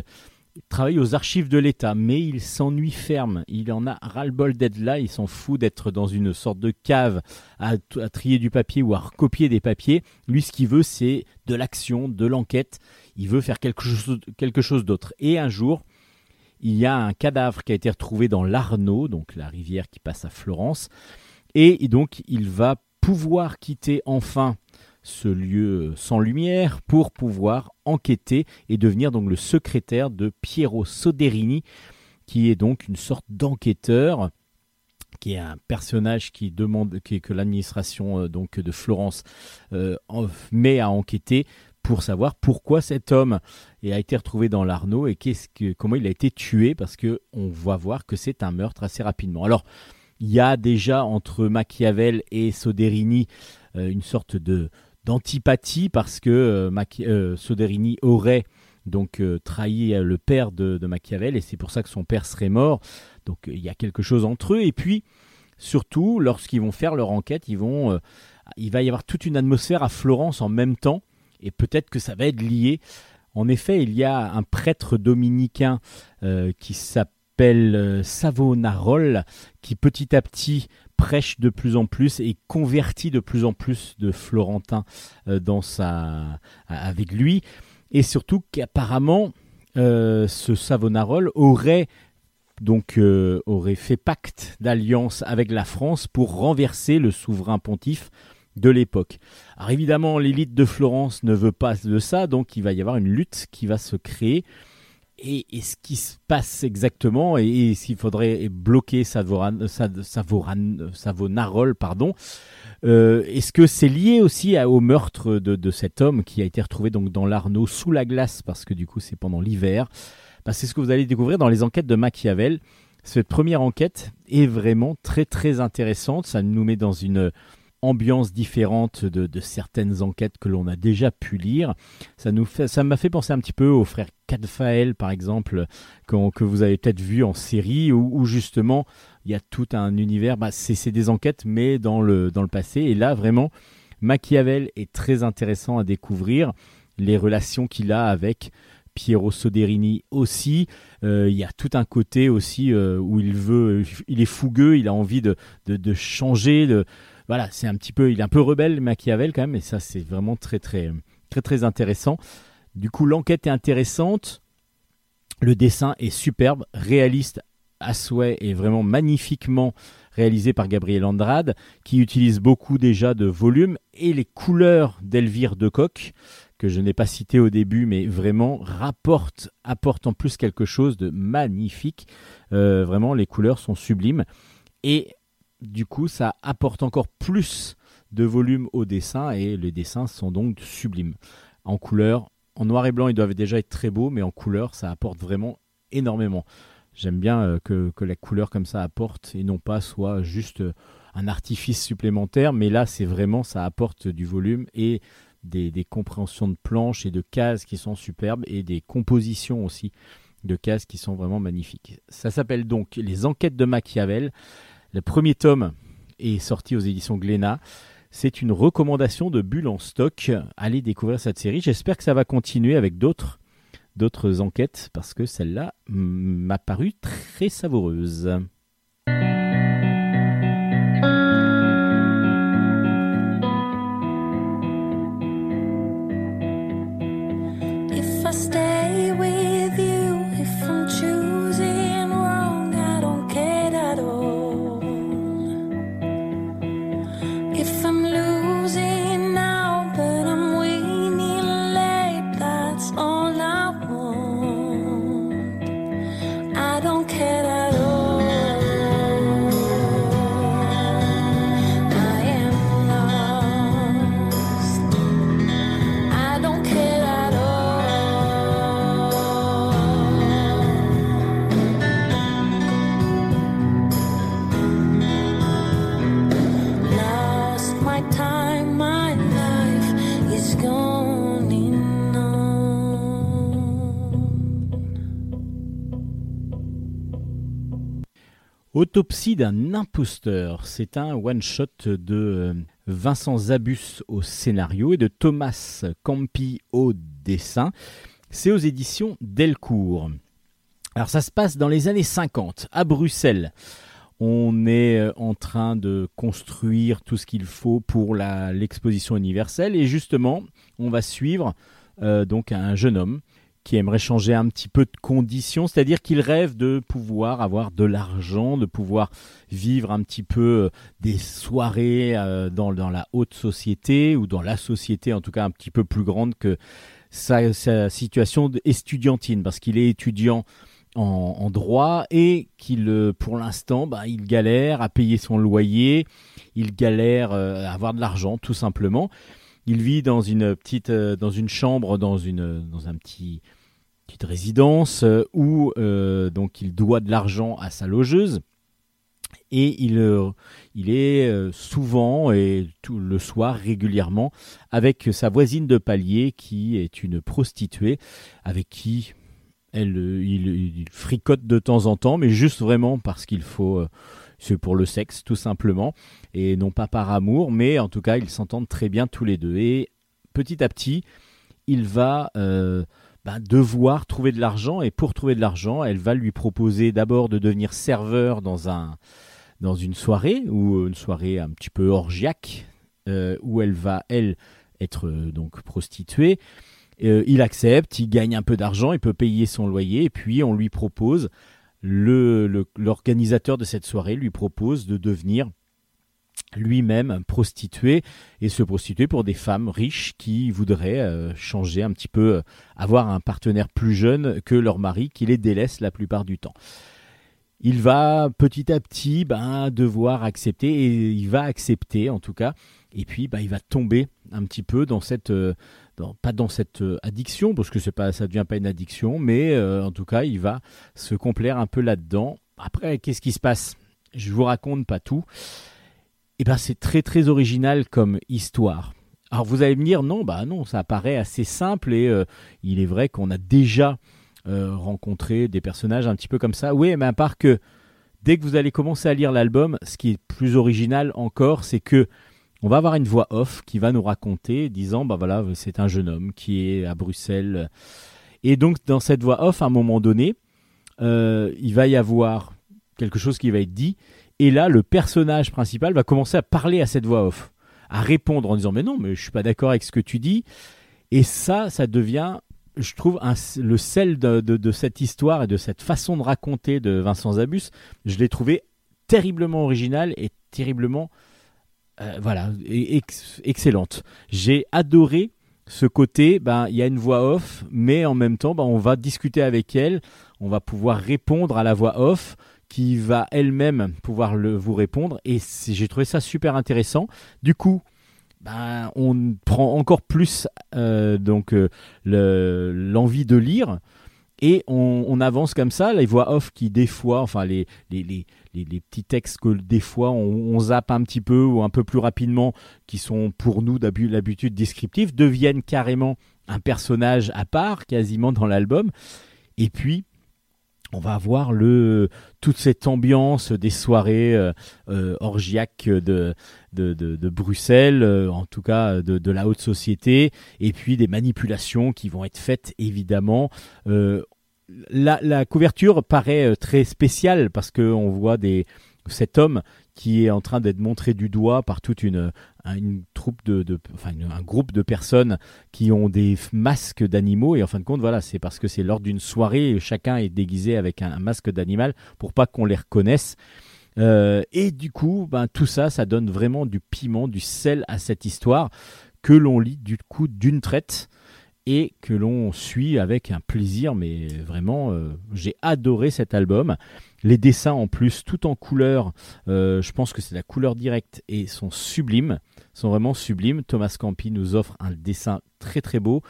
euh, travaille aux archives de l'État, mais il s'ennuie ferme. Il en a ras-le-bol d'être là, il s'en fout d'être dans une sorte de cave à trier du papier ou à recopier des papiers. Lui, ce qu'il veut, c'est de l'action, de l'enquête. Il veut faire quelque chose, quelque chose d'autre. Et un jour, il y a un cadavre qui a été retrouvé dans l'Arno, donc la rivière qui passe à Florence. Et donc, il va pouvoir quitter enfin ce lieu sans lumière pour pouvoir enquêter et devenir donc le secrétaire de Piero Soderini, qui est donc une sorte d'enquêteur, qui est un personnage qui demande que l'administration euh, donc de Florence euh, met à enquêter pour savoir pourquoi cet homme a été retrouvé dans l'Arnaud et qu'est-ce que, comment il a été tué, parce que on va voir que c'est un meurtre assez rapidement. Alors, il y a déjà entre Machiavel et Soderini euh, une sorte de d'antipathie parce que euh, euh, Soderini aurait donc euh, trahi le père de, Machiavel et c'est pour ça que son père serait mort. Donc il y a quelque chose entre eux et puis surtout lorsqu'ils vont faire leur enquête, ils vont, il va y avoir toute une atmosphère à Florence en même temps et peut-être que ça va être lié. En effet, il y a un prêtre dominicain qui s'appelle Savonarole qui petit à petit prêche de plus en plus et convertit de plus en plus de Florentins euh, dans avec lui. Et surtout qu'apparemment, euh, ce Savonarole aurait donc euh, aurait fait pacte d'alliance avec la France pour renverser le souverain pontife de l'époque. Alors évidemment, l'élite de Florence ne veut pas de ça, donc il va y avoir une lutte qui va se créer. Et, ce qui se passe exactement, et, et s'il faudrait bloquer Savoran, Sa- Savoran- Savonarole, pardon, euh, est-ce que c'est lié aussi au meurtre de, de cet homme qui a été retrouvé donc dans l'Arnaud sous la glace, parce que du coup c'est pendant l'hiver? Bah, C'est ce que vous allez découvrir dans les enquêtes de Machiavel. Cette première enquête est vraiment très très intéressante. Ça nous met dans une ambiance différente de, certaines enquêtes que l'on a déjà pu lire. Ça nous fait, ça m'a fait penser un petit peu au frère Cadfael, par exemple, que vous avez peut-être vu en série, où, justement il y a tout un univers. Bah, c'est c'est des enquêtes, mais dans le, dans le passé. Et là, vraiment, Machiavel est très intéressant à découvrir. Les relations qu'il a avec Piero Soderini aussi. Euh, il y a tout un côté aussi euh, où il veut, il est fougueux, il a envie de, de, de changer. De, voilà, c'est un petit peu, il est un peu rebelle Machiavel quand même, et ça c'est vraiment très très très très intéressant. Du coup, l'enquête est intéressante, le dessin est superbe, réaliste à souhait et vraiment magnifiquement réalisé par Gabriel Andrade, qui utilise beaucoup déjà de volume et les couleurs d'Elvire de Coq que je n'ai pas cité au début, mais vraiment rapporte, apporte en plus quelque chose de magnifique. Euh, vraiment, les couleurs sont sublimes. Et du coup, ça apporte encore plus de volume au dessin, et les dessins sont donc sublimes. En couleur, en noir et blanc, ils doivent déjà être très beaux, mais en couleur, ça apporte vraiment énormément. J'aime bien euh, que, la couleur comme ça apporte, et non pas soit juste euh, un artifice supplémentaire, mais là, c'est vraiment, ça apporte du volume et des compréhensions de planches et de cases qui sont superbes et des compositions aussi de cases qui sont vraiment magnifiques. Ça s'appelle donc Les Enquêtes de Machiavel. Le premier tome est sorti aux éditions Glénat. C'est une recommandation de Bulle en stock. Allez découvrir cette série. J'espère que ça va continuer avec d'autres d'autres enquêtes parce que celle-là m'a paru très savoureuse. Autopsie d'un imposteur, c'est un one-shot de euh, Vincent Zabus au scénario et de Thomas Campi au dessin. C'est aux éditions Delcourt. Alors ça se passe dans les années 50 à Bruxelles. On est euh, en train de construire tout ce qu'il faut pour l'exposition universelle et justement, on va suivre euh, donc un jeune homme qui aimerait changer un petit peu de conditions, c'est-à-dire qu'il rêve de pouvoir avoir de l'argent, de pouvoir vivre un petit peu euh, des soirées euh, dans, dans la haute société ou dans la société en tout cas un petit peu plus grande que sa, situation estudiantine, parce qu'il est étudiant en, droit et qu'il, euh, pour l'instant, bah, il galère à payer son loyer, il galère à avoir de l'argent tout simplement. Il vit dans une petite, euh, dans une chambre, dans une, un petit petite résidence euh, où euh, donc il doit de l'argent à sa logeuse. Et il, il est souvent et tout le soir régulièrement avec sa voisine de palier qui est une prostituée avec qui elle, il, il fricote de temps en temps, mais juste vraiment parce qu'il faut, c'est pour le sexe tout simplement, et non pas par amour, mais en tout cas ils s'entendent très bien tous les deux. Et petit à petit, il va euh, bah, devoir trouver de l'argent, et pour trouver de l'argent, elle va lui proposer d'abord de devenir serveur dans un dans une soirée ou une soirée un petit peu orgiaque euh, où elle va elle être euh, donc prostituée. Il accepte, il gagne un peu d'argent, il peut payer son loyer et puis on lui propose l'organisateur de cette soirée lui propose de devenir lui-même prostitué et se prostituer pour des femmes riches qui voudraient euh, changer un petit peu, euh, avoir un partenaire plus jeune que leur mari qui les délaisse la plupart du temps. Il va petit à petit ben, devoir accepter, et il va accepter en tout cas, et puis ben, il va tomber un petit peu dans cette, euh, pas dans cette euh, addiction, parce que pas, ça devient pas une addiction, mais euh, en tout cas il va se complaire un peu là-dedans. Après, qu'est-ce qui se passe? Je vous raconte pas tout. Et ben c'est très très original comme histoire. Alors vous allez me dire non, bah non, ça paraît assez simple et euh, il est vrai qu'on a déjà rencontré des personnages un petit peu comme ça. Oui, mais à part que dès que vous allez commencer à lire l'album, ce qui est plus original encore, c'est que on va avoir une voix off qui va nous raconter, disant bah voilà, c'est un jeune homme qui est à Bruxelles. Et donc dans cette voix off, à un moment donné, euh, il va y avoir quelque chose qui va être dit et là, le personnage principal va commencer à parler à cette voix off, à répondre en disant mais non, mais je suis pas d'accord avec ce que tu dis. Et ça, ça devient, je trouve, le sel de- de cette histoire et de cette façon de raconter de Vincent Zabus. Je l'ai trouvé terriblement original et terriblement, euh, voilà, excellente. J'ai adoré ce côté, ben il y a une voix off, mais en même temps, ben, on va discuter avec elle, on va pouvoir répondre à la voix off qui va elle-même pouvoir le, vous répondre. Et j'ai trouvé ça super intéressant. Du coup, ben, on prend encore plus euh, donc euh, le- l'envie de lire. Et on, avance comme ça, les voix off qui des fois, enfin les, les, les, les, petits textes que des fois on, zappe un petit peu ou un peu plus rapidement, qui sont pour nous d'habi- d'habitude descriptifs, deviennent carrément un personnage à part quasiment dans l'album. Et puis, on va avoir le, toute cette ambiance des soirées euh, euh, orgiaques de, de, Bruxelles, euh, en tout cas de, de la haute société, et puis des manipulations qui vont être faites évidemment. Euh, la, couverture paraît euh, très spéciale parce qu'on voit cet homme qui est en train d'être montré du doigt par toute une, un- une troupe de, enfin un groupe de personnes qui ont des masques d'animaux et en fin de compte voilà c'est parce que c'est lors d'une soirée chacun est déguisé avec un, un masque d'animal pour pas qu'on les reconnaisse Euh, et du coup ben tout ça ça donne vraiment du piment du sel à cette histoire que l'on lit du coup d'une traite et que l'on suit avec un plaisir mais vraiment euh, j'ai adoré cet album les dessins en plus tout en couleur euh, je pense que c'est la couleur directe et sont sublimes sont vraiment sublimes. Thomas Campi nous offre un dessin très très beau,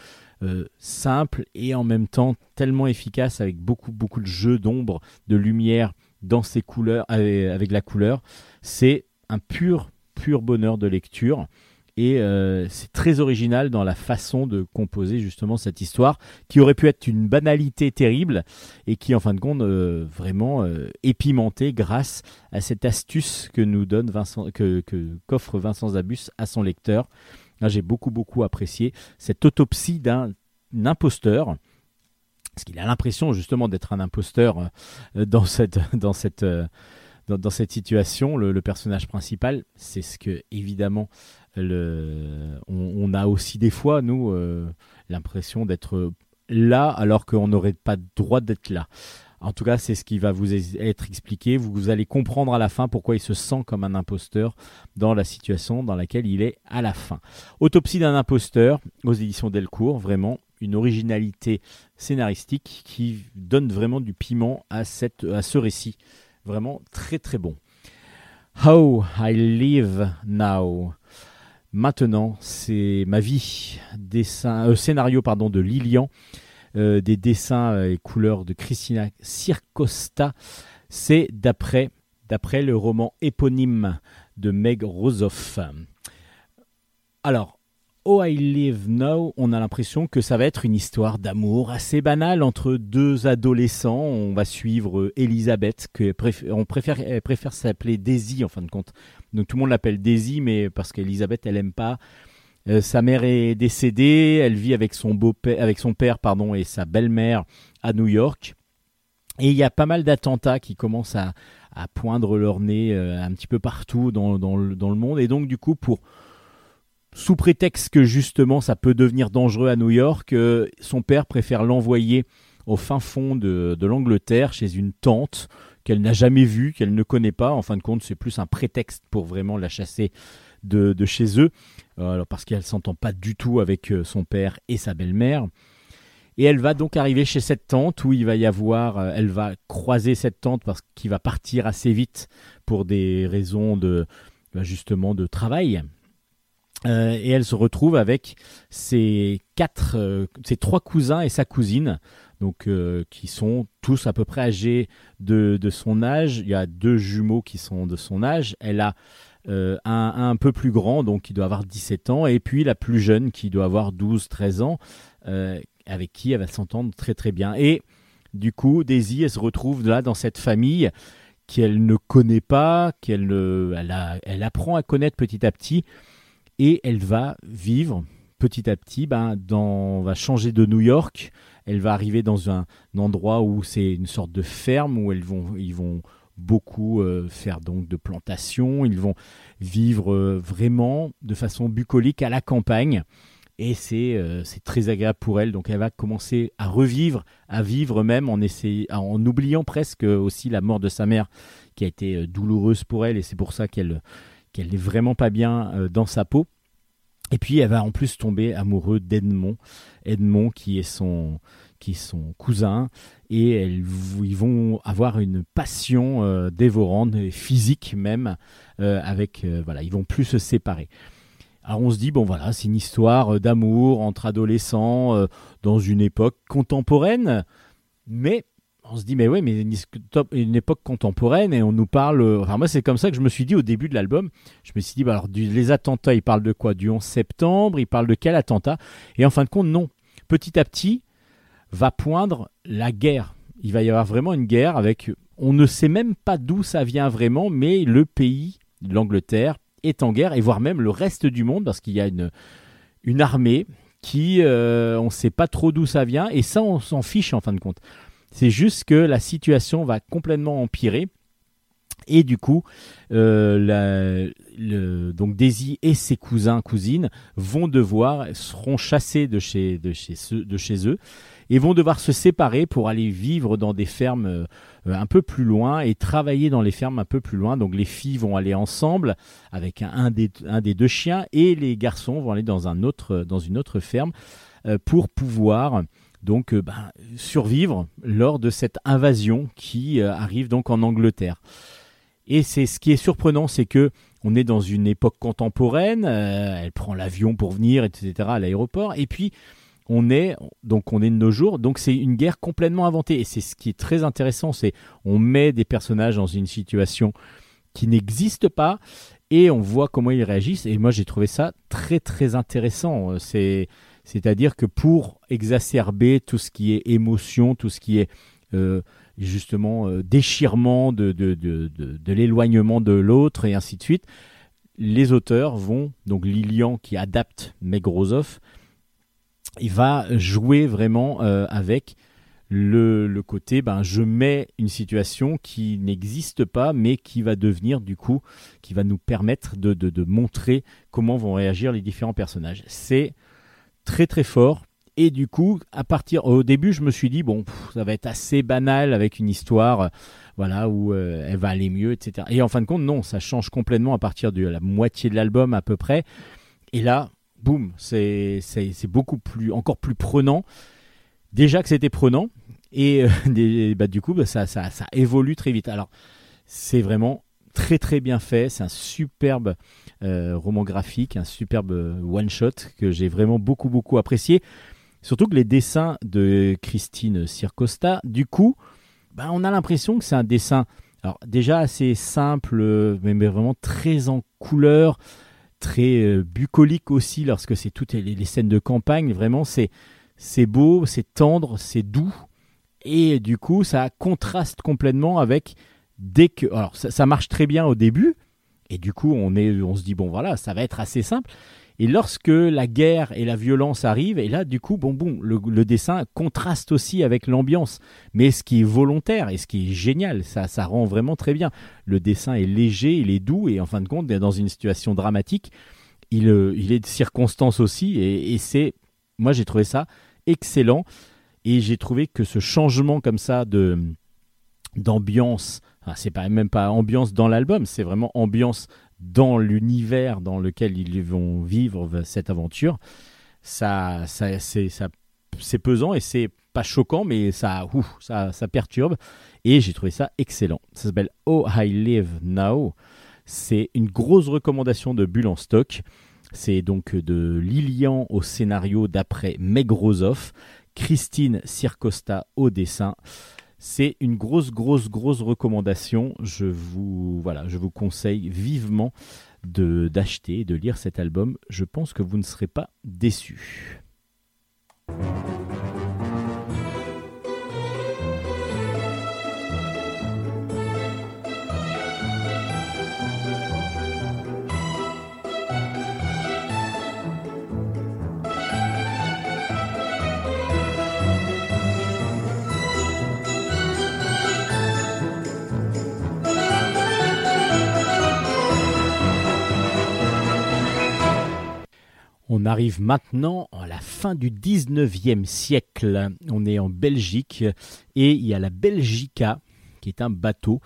simple et en même temps tellement efficace avec beaucoup beaucoup de jeux d'ombre, de lumière dans ses couleurs, avec, la couleur. C'est un pur pur bonheur de lecture et euh, c'est très original dans la façon de composer justement cette histoire qui aurait pu être une banalité terrible et qui en fin de compte euh, vraiment euh, est pimentée grâce à cette astuce que nous donne Vincent, que, qu'offre Vincent Zabus à son lecteur. J'ai beaucoup beaucoup apprécié cette autopsie d'un imposteur. Parce qu'il a l'impression justement d'être un imposteur euh, dans cette, dans cette, euh, dans, cette situation. Le, personnage principal, c'est ce que évidemment le, on, a aussi des fois nous euh, l'impression d'être là alors qu'on n'aurait pas droit d'être là. En tout cas, c'est ce qui va vous être expliqué. Vous allez comprendre à la fin pourquoi il se sent comme un imposteur dans la situation dans laquelle il est à la fin. Autopsie d'un imposteur aux éditions Delcourt, vraiment une originalité scénaristique qui donne vraiment du piment à, cette, à ce récit. Vraiment très très bon. How I Live Now. Maintenant, c'est ma vie. Dessin, euh, scénario pardon, de Lilian. Euh, des dessins et couleurs de Christina Circosta. C'est d'après d'après le roman éponyme de Meg Rosoff. Alors, Oh I Live Now, on a l'impression que ça va être une histoire d'amour assez banale entre deux adolescents. On va suivre Elisabeth, que préfère, préfère s'appeler Daisy en fin de compte. Donc tout le monde l'appelle Daisy, mais parce qu'Elisabeth, elle aime pas. Euh, sa mère est décédée, elle vit avec son beau-père, avec son père, pardon, et sa belle-mère à New York. Et il y a pas mal d'attentats qui commencent à, poindre leur nez euh, un petit peu partout dans le, dans le monde. Et donc, du coup, pour sous prétexte que justement ça peut devenir dangereux à New York, euh, son père préfère l'envoyer au fin fond de, l'Angleterre chez une tante qu'elle n'a jamais vue, qu'elle ne connaît pas. En fin de compte, c'est plus un prétexte pour vraiment la chasser de, chez eux, euh, alors parce qu'elle s'entend pas du tout avec euh, son père et sa belle-mère. Et elle va donc arriver chez cette tante où il va y avoir, elle va croiser cette tante parce qu'il va partir assez vite pour des raisons de bah, justement de travail. Euh, et elle se retrouve avec ses quatre, euh, ses trois cousins et sa cousine, donc euh, qui sont tous à peu près âgés de, de son âge. Il y a deux jumeaux qui sont de son âge. Elle a euh, un, un peu plus grand, donc qui doit avoir 17 ans, et puis la plus jeune qui doit avoir 12-13 ans, avec qui elle va s'entendre très très bien. Et du coup, Daisy, elle se retrouve là dans cette famille qu'elle ne connaît pas, qu'elle elle, elle apprend à connaître petit à petit, et elle va vivre petit à petit, ben, dans, va changer de New York. Elle va arriver dans un, endroit où c'est une sorte de ferme où elles vont, ils vont beaucoup euh, faire donc de plantations. Ils vont vivre euh, vraiment de façon bucolique à la campagne. Et c'est euh, très agréable pour elle. Donc elle va commencer à revivre, à vivre même en, essayant, en oubliant presque aussi la mort de sa mère qui a été euh, douloureuse pour elle. Et c'est pour ça qu'elle qu'elle n'est vraiment pas bien euh, dans sa peau. Et puis elle va en plus tomber amoureuse d'Edmond, Edmond qui est son qui est son cousin et elles, ils vont avoir une passion euh, dévorante, physique même, euh, avec voilà, ils vont plus se séparer. Alors on se dit bon voilà, c'est une histoire d'amour entre adolescents dans une époque contemporaine, mais on se dit mais ouais mais une, époque contemporaine et on nous parle. euh, Enfin moi c'est comme ça que je me suis dit au début de l'album. Je me suis dit bah alors les attentats, ils parlent de quoi? Du 11 septembre, ils parlent de quel attentat? Et en fin de compte non. Petit à petit va poindre la guerre. Il va y avoir vraiment une guerre avec. On ne sait même pas d'où ça vient vraiment, mais le pays, l'Angleterre, est en guerre et voire même le reste du monde parce qu'il y a une une armée qui euh, on ne sait pas trop d'où ça vient et ça on s'en fiche en fin de compte. C'est juste que la situation va complètement empirer. Et du coup, euh, Daisy et ses cousins, cousines vont devoir, seront chassés de chez, de de chez eux et vont devoir se séparer pour aller vivre dans des fermes euh, un peu plus loin et travailler dans les fermes un peu plus loin. Donc les filles vont aller ensemble avec un, des, deux chiens et les garçons vont aller dans une autre ferme euh, pour pouvoir donc euh, ben, survivre lors de cette invasion qui euh, arrive donc en Angleterre. Et c'est ce qui est surprenant, c'est que on est dans une époque contemporaine. euh, elle prend l'avion pour venir, etc. à l'aéroport. Et puis on est donc on est de nos jours. Donc c'est une guerre complètement inventée. Et c'est ce qui est très intéressant, c'est on met des personnages dans une situation qui n'existe pas et on voit comment ils réagissent. Et moi j'ai trouvé ça très très intéressant. C'est c'est-à-dire que pour exacerber tout ce qui est émotion, tout ce qui est euh, justement euh, déchirement de, de, de, de, de l'éloignement de l'autre et ainsi de suite, les auteurs vont, donc Lilian qui adapte Meg Rosoff, il va jouer vraiment euh, avec le, le côté, ben, je mets une situation qui n'existe pas, mais qui va devenir du coup, qui va nous permettre de, de, de montrer comment vont réagir les différents personnages. C'est très très fort. Et du coup, à partir au début, je me suis dit bon, ça va être assez banal avec une histoire, voilà, où euh, elle va aller mieux, etc. Et en fin de compte, non, ça change complètement à partir de la moitié de l'album à peu près. Et là, boum, c'est beaucoup plus, encore plus prenant. Déjà que c'était prenant, et euh, des- bah, du coup, bah, ça, ça ça évolue très vite. Alors, c'est vraiment très très bien fait. C'est un superbe euh, roman graphique, un superbe one shot que j'ai vraiment beaucoup beaucoup apprécié. Surtout que les dessins de Christine Circosta, du coup, bah, on a l'impression que c'est un dessin Alors déjà assez simple, euh, mais, vraiment très en couleur, très euh, bucolique aussi lorsque c'est toutes les, les scènes de campagne. Vraiment, c'est c'est beau, c'est tendre, c'est doux, et du coup, ça contraste complètement avec dès que. Alors, ça, marche très bien au début, et du coup, on est, on se dit bon voilà, ça va être assez simple. Et lorsque la guerre et la violence arrivent, et là, du coup, bon, bon, le, le dessin contraste aussi avec l'ambiance, mais ce qui est volontaire et ce qui est génial, ça, ça rend vraiment très bien. Le dessin est léger, il est doux, et en fin de compte, dans une situation dramatique, il, euh, il est de circonstance aussi, et, et c'est, moi, j'ai trouvé ça excellent, et j'ai trouvé que ce changement comme ça de d'ambiance, enfin, c'est pas même pas ambiance dans l'album, c'est vraiment ambiance dans l'univers dans lequel ils vont vivre cette aventure, ça, ça, c'est, ça, c'est pesant et c'est pas choquant, mais ça, ça perturbe. Et j'ai trouvé ça excellent. Ça s'appelle Oh I Live Now. C'est une grosse recommandation de Bulle en stock. C'est donc de Lilian au scénario d'après Meg Rosoff, Christine Circosta au dessin. C'est une grosse, grosse, grosse recommandation. Je vous, voilà, je vous conseille vivement de d'acheter et de lire cet album. Je pense que vous ne serez pas déçus. On arrive maintenant à la fin du 19e siècle. On est en Belgique et il y a la Belgica, qui est un bateau.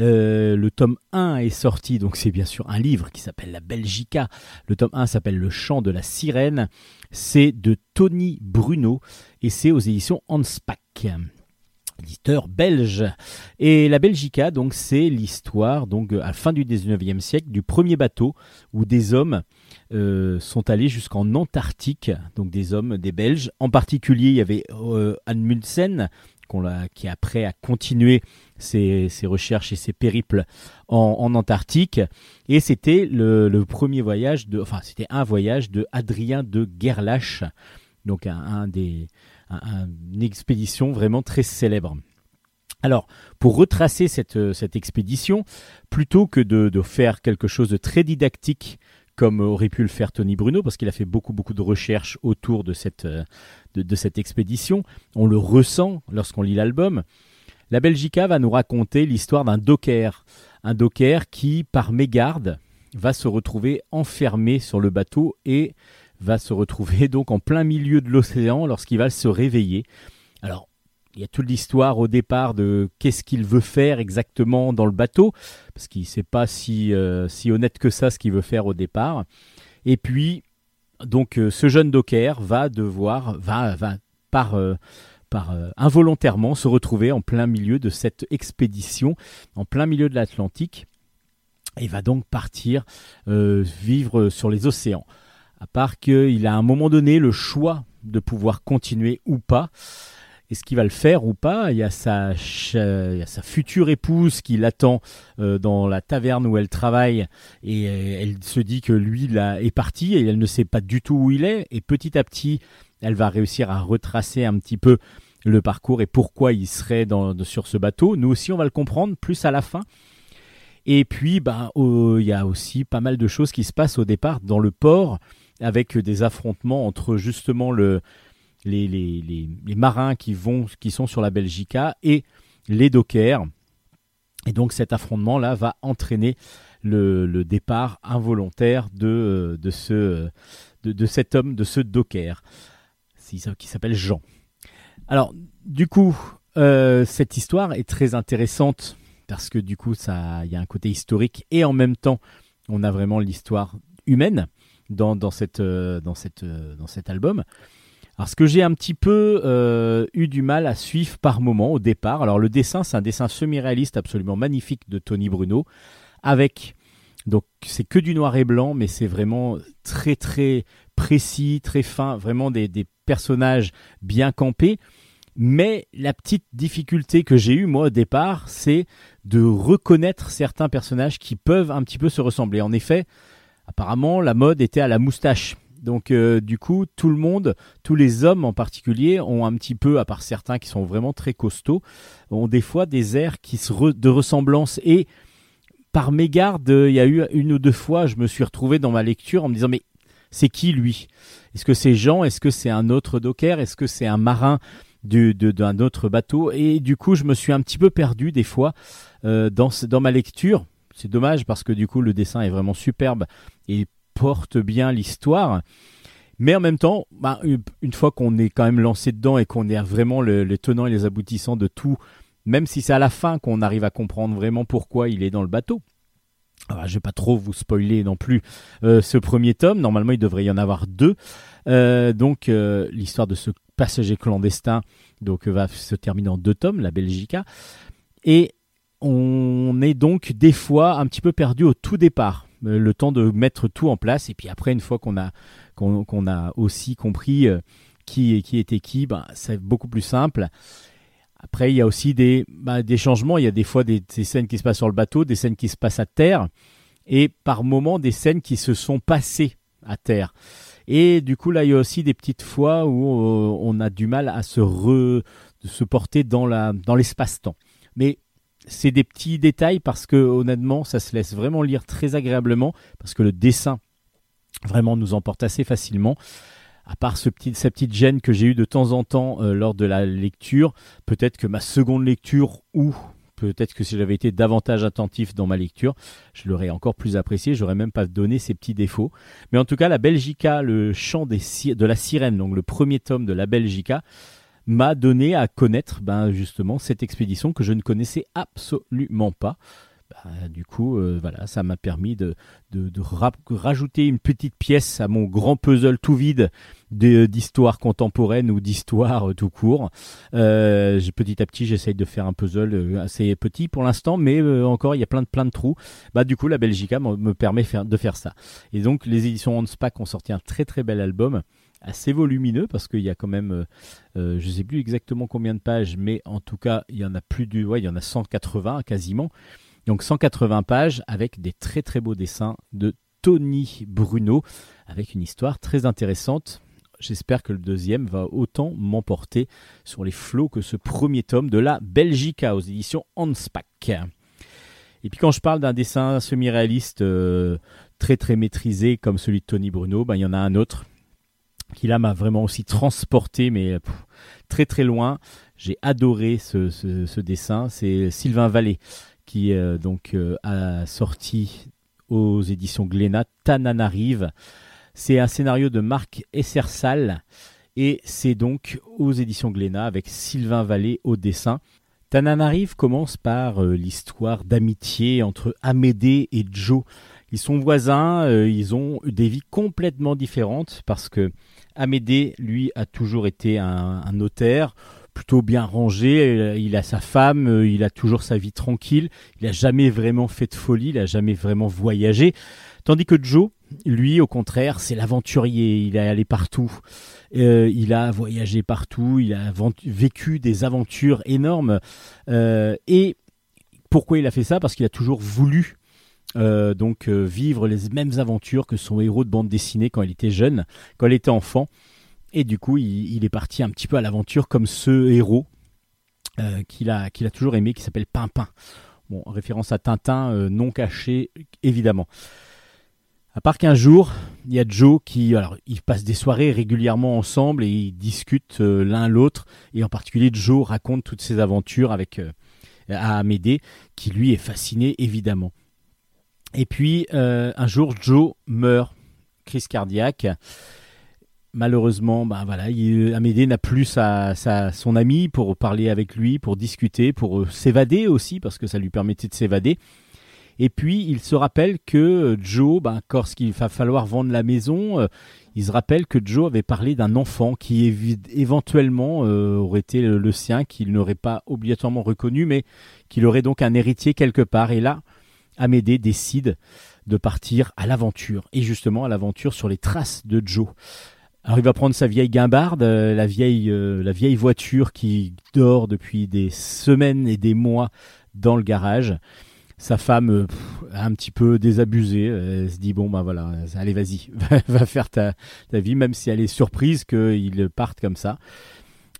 Euh, le tome 1 est sorti, donc c'est bien sûr un livre qui s'appelle La Belgica. Le tome 1 s'appelle Le chant de la sirène. C'est de Tony Bruno et c'est aux éditions Hanspach éditeur belge. Et la Belgica, donc, c'est l'histoire, donc, à la fin du 19e siècle, du premier bateau où des hommes euh, sont allés jusqu'en Antarctique, donc des hommes, des Belges. En particulier, il y avait euh, Amundsen, qu'on l'a- qui après a continué ses, ses recherches et ses périples en, Antarctique. Et c'était le, premier voyage de, enfin, c'était un voyage de Adrien de Gerlache, donc un, des, un- un- une expédition vraiment très célèbre. Alors, pour retracer cette, cette expédition, plutôt que de faire quelque chose de très didactique comme aurait pu le faire Tony Bruno, parce qu'il a fait beaucoup beaucoup de recherches autour de cette, euh, de, de cette expédition, on le ressent lorsqu'on lit l'album. La Belgica va nous raconter l'histoire d'un docker, un docker qui, par mégarde, va se retrouver enfermé sur le bateau et va se retrouver donc en plein milieu de l'océan lorsqu'il va se réveiller. Alors, il y a toute l'histoire au départ de qu'est-ce qu'il veut faire exactement dans le bateau, parce qu'il ne sait pas si, euh, si honnête que ça ce qu'il veut faire au départ. Et puis, donc, euh, ce jeune docker va devoir, va, va par, euh, par involontairement se retrouver en plein milieu de cette expédition, en plein milieu de l'Atlantique, et va donc partir vivre sur les océans. À part qu'il a à un moment donné le choix de pouvoir continuer ou pas. Est-ce qu'il va le faire ou pas il y, a sa, future épouse qui l'attend euh, dans la taverne où elle travaille et euh, elle se dit que lui là, est parti et elle ne sait pas du tout où il est. Et petit à petit, elle va réussir à retracer un petit peu le parcours et pourquoi il serait sur ce bateau. Nous aussi, on va le comprendre plus à la fin. Et puis, bah, il y a aussi pas mal de choses qui se passent au départ dans le port avec des affrontements entre justement le, les, les, les, marins qui, vont, qui sont sur la Belgica et les dockers. Et donc cet affrontement-là va entraîner le, le départ involontaire de, de, ce, de, de cet homme, de ce docker, qui s'appelle Jean. Alors, du coup, euh, cette histoire est très intéressante parce que du coup, il y a un côté historique et en même temps, on a vraiment l'histoire humaine dans, dans, cette, euh, dans, cette, euh, dans cet album. Alors, ce que j'ai un petit peu euh, eu du mal à suivre par moment au départ, alors le dessin, c'est un dessin semi-réaliste absolument magnifique de Tony Bruno, avec, donc c'est que du noir et blanc, mais c'est vraiment très très précis, très fin, vraiment des, des personnages bien campés. Mais la petite difficulté que j'ai eue moi au départ, c'est de reconnaître certains personnages qui peuvent un petit peu se ressembler. En effet, apparemment, la mode était à la moustache. Donc euh, du coup, tout le monde, tous les hommes en particulier, ont un petit peu, à part certains qui sont vraiment très costauds, ont des fois des airs qui de ressemblance. Et par mégarde, il y a eu une ou deux fois, je me suis retrouvé dans ma lecture en me disant mais c'est qui lui? Est-ce que c'est Jean? Est-ce que c'est un autre docker? Est-ce que c'est un marin d'un autre bateau? Et du coup, je me suis un petit peu perdu des fois euh, dans, dans ma lecture. C'est dommage parce que du coup, le dessin est vraiment superbe et porte bien l'histoire. Mais en même temps, bah, une- fois qu'on est quand même lancé dedans et qu'on est vraiment le, les tenants et les aboutissants de tout, même si c'est à la fin qu'on arrive à comprendre vraiment pourquoi il est dans le bateau. Alors, je vais pas trop vous spoiler non plus euh, ce premier tome. Normalement, il devrait y en avoir deux. Euh, donc, euh, l'histoire de ce passager clandestin donc va se terminer en deux tomes, la Belgica. Et on est donc des fois un petit peu perdu au tout départ, le temps de mettre tout en place. Et puis après, une fois qu'on a qu'on a aussi compris euh, qui qui était qui, ben, c'est beaucoup plus simple. Après, il y a aussi des, bah, des changements. Il y a des fois des, des scènes qui se passent sur le bateau, des scènes qui se passent à terre, et par moments des scènes qui se sont passées à terre. Et du coup, là, il y a aussi des petites fois où euh, on a du mal à se, re, se porter dans la dans l'espace-temps. Mais c'est des petits détails parce que honnêtement, ça se laisse vraiment lire très agréablement parce que le dessin vraiment nous emporte assez facilement. À part ce petit, cette petite gêne que j'ai eue de temps en temps euh, lors de la lecture, peut-être que ma seconde lecture ou peut-être que si j'avais été davantage attentif dans ma lecture, je l'aurais encore plus apprécié, j'aurais même pas donné ces petits défauts. Mais en tout cas, la Belgica, le chant de la sirène, donc le premier tome de la Belgica, m'a donné à connaître ben, justement cette expédition que je ne connaissais absolument pas. Bah, du coup, euh, voilà, ça m'a permis de, de, de ra- rajouter une petite pièce à mon grand puzzle tout vide de- d'histoire contemporaine ou d'histoire euh, tout court. Euh, petit à petit, j'essaye de faire un puzzle euh, assez petit pour l'instant, mais euh, encore, il y a plein de, plein de trous. Bah, du coup, la Belgica me me permet de faire ça. Et donc, les éditions Hanspach ont sorti un très très bel album assez volumineux parce qu'il y a quand même, euh, euh, je sais plus exactement combien de pages, mais en tout cas, il y en a plus du, ouais, il y en a 180 quasiment. Donc 180 pages avec des très très beaux dessins de Tony Bruno avec une histoire très intéressante. J'espère que le deuxième va autant m'emporter sur les flots que ce premier tome de la Belgica aux éditions Hanspach. Et puis quand je parle d'un dessin semi-réaliste euh, très très maîtrisé comme celui de Tony Bruno, ben, il y en a un autre qui là m'a vraiment aussi transporté, mais pff, très très loin. J'ai adoré ce, dessin. C'est Sylvain Vallée qui euh, donc euh, a sorti aux éditions Glénat Tananarive. C'est un scénario de Marc Essersal et c'est donc aux éditions Glénat avec Sylvain Vallée au dessin. Tananarive commence par euh, l'histoire d'amitié entre Amédée et Joe. Ils sont voisins, euh, ils ont des vies complètement différentes parce que Amédée, lui, a toujours été un, notaire, plutôt bien rangé. Il a sa femme, euh, il a toujours sa vie tranquille. Il a jamais vraiment fait de folie, il a jamais vraiment voyagé. Tandis que Joe, lui, au contraire, c'est l'aventurier. Il est allé partout. Euh, il a voyagé partout. Il a vécu des aventures énormes. Euh, et pourquoi il a fait ça? Parce qu'il a toujours voulu euh, donc euh, vivre les mêmes aventures que son héros de bande dessinée quand il était jeune, quand il était enfant. Et du coup, il, est parti un petit peu à l'aventure comme ce héros euh, qu'il a, toujours aimé, qui s'appelle Pimpin. Bon, référence à Tintin, non caché, évidemment. À part qu'un jour, il y a Joe qui, alors, ils passent des soirées régulièrement ensemble et ils discutent l'un l'autre. Et en particulier, Joe raconte toutes ses aventures avec à Amédée, qui lui est fasciné évidemment. Et puis euh, un jour, Joe meurt, crise cardiaque. Malheureusement, ben Amédée n'a plus son ami pour parler avec lui, pour discuter, pour euh, s'évader aussi, parce que ça lui permettait de s'évader. Et puis, il se rappelle que euh, Joe, ben, lorsqu'il va falloir vendre la maison, il se rappelle que Joe avait parlé d'un enfant qui éventuellement aurait été le, le sien, qu'il n'aurait pas obligatoirement reconnu, mais qu'il aurait donc un héritier quelque part. Et là, Amédée décide de partir à l'aventure, et justement à l'aventure sur les traces de Joe. Alors il va prendre sa vieille guimbarde, euh, la vieille, euh, la vieille voiture qui dort depuis des semaines et des mois dans le garage. Sa femme, euh, un petit peu désabusée, elle se dit bon bah voilà, allez vas-y, va, va faire ta, ta vie, même si elle est surprise qu'il parte comme ça.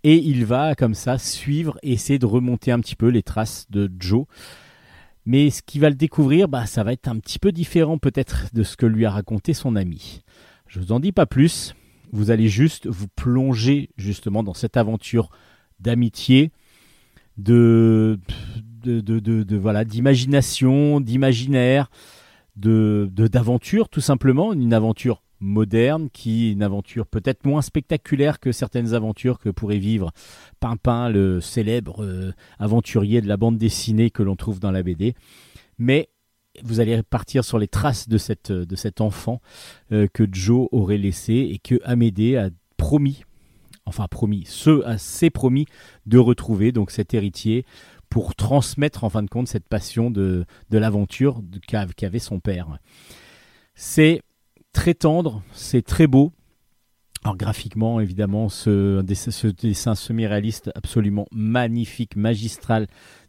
Et il va comme ça suivre, essayer de remonter un petit peu les traces de Joe. Mais ce qu'il va le découvrir, bah, ça va être un petit peu différent peut-être de ce que lui a raconté son ami. Je vous en dis pas plus. Vous allez juste vous plonger justement dans cette aventure d'amitié, de, de, de, voilà, d'imagination, d'imaginaire, de- d'aventure tout simplement, une aventure moderne qui est une aventure peut-être moins spectaculaire que certaines aventures que pourrait vivre Pimpin, le célèbre euh, aventurier de la bande dessinée que l'on trouve dans la BD. Mais vous allez partir sur les traces de, cette, de cet enfant euh, que Joe aurait laissé et que Amédée a promis, enfin promis, ce s'est promis de retrouver donc cet héritier pour transmettre en fin de compte cette passion de, de l'aventure qu'avait son père. C'est très tendre, c'est très beau. Alors graphiquement, évidemment, ce, dessin- semi-réaliste absolument magnifique, magistral,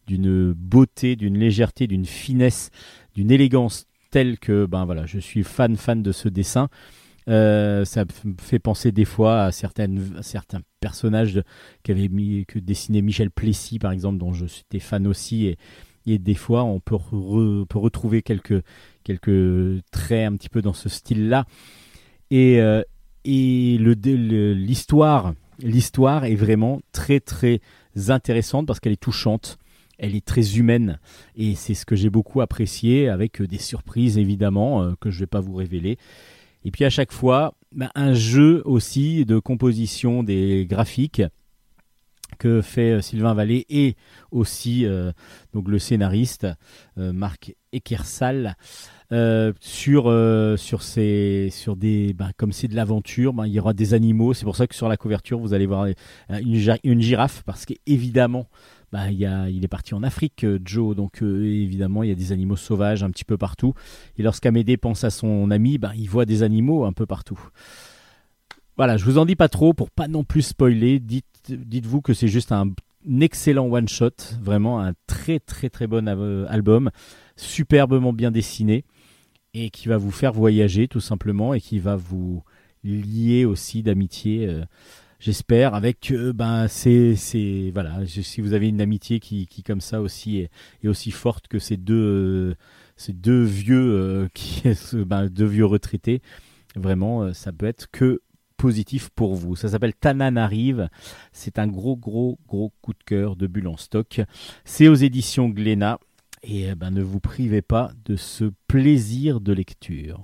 d'une beauté, d'une légèreté, d'une finesse, d'une élégance telle que, ben voilà, je suis fan fan de ce dessin. Euh, ça me fait penser des fois à, certains personnages que dessinait Michel Plessis, par exemple, dont je suis fan aussi. Et, et des fois, on peut, re- peut retrouver quelques, traits un petit peu dans ce style-là. Et, euh, et l'histoire, l'histoire est vraiment très très intéressante parce qu'elle est touchante, elle est très humaine et c'est ce que j'ai beaucoup apprécié avec euh, des surprises évidemment euh, que je vais pas vous révéler. Et puis à chaque fois, ben, un jeu aussi de composition des graphiques que fait euh, Sylvain Vallée et aussi euh, donc le scénariste euh, Marc Ekersal sur des ben, comme c'est de l'aventure ben, il y aura des animaux. C'est pour ça que sur la couverture vous allez voir une, gi- une girafe parce qu'évidemment ben, il, est parti en Afrique Joe. Donc évidemment il y a des animaux sauvages un petit peu partout. Et lorsqu'Amédée pense à son ami ben, il voit des animaux un peu partout. Voilà je vous en dis pas trop pour pas non plus spoiler. Dites dites-vous que c'est juste un excellent one shot vraiment un très très très bon album superbement bien dessiné et qui va vous faire voyager tout simplement et qui va vous lier aussi d'amitié euh, j'espère avec euh, ben c'est voilà si vous avez une amitié qui, qui comme ça aussi est, est aussi forte que ces deux euh, ces deux vieux euh, qui ben, deux vieux retraités vraiment ça peut être que positif pour vous. Ça s'appelle Tananarive c'est un gros gros gros coup de cœur de bulle en stock. C'est aux éditions Glénat. Et euh, ben, ne vous privez pas de ce plaisir de lecture.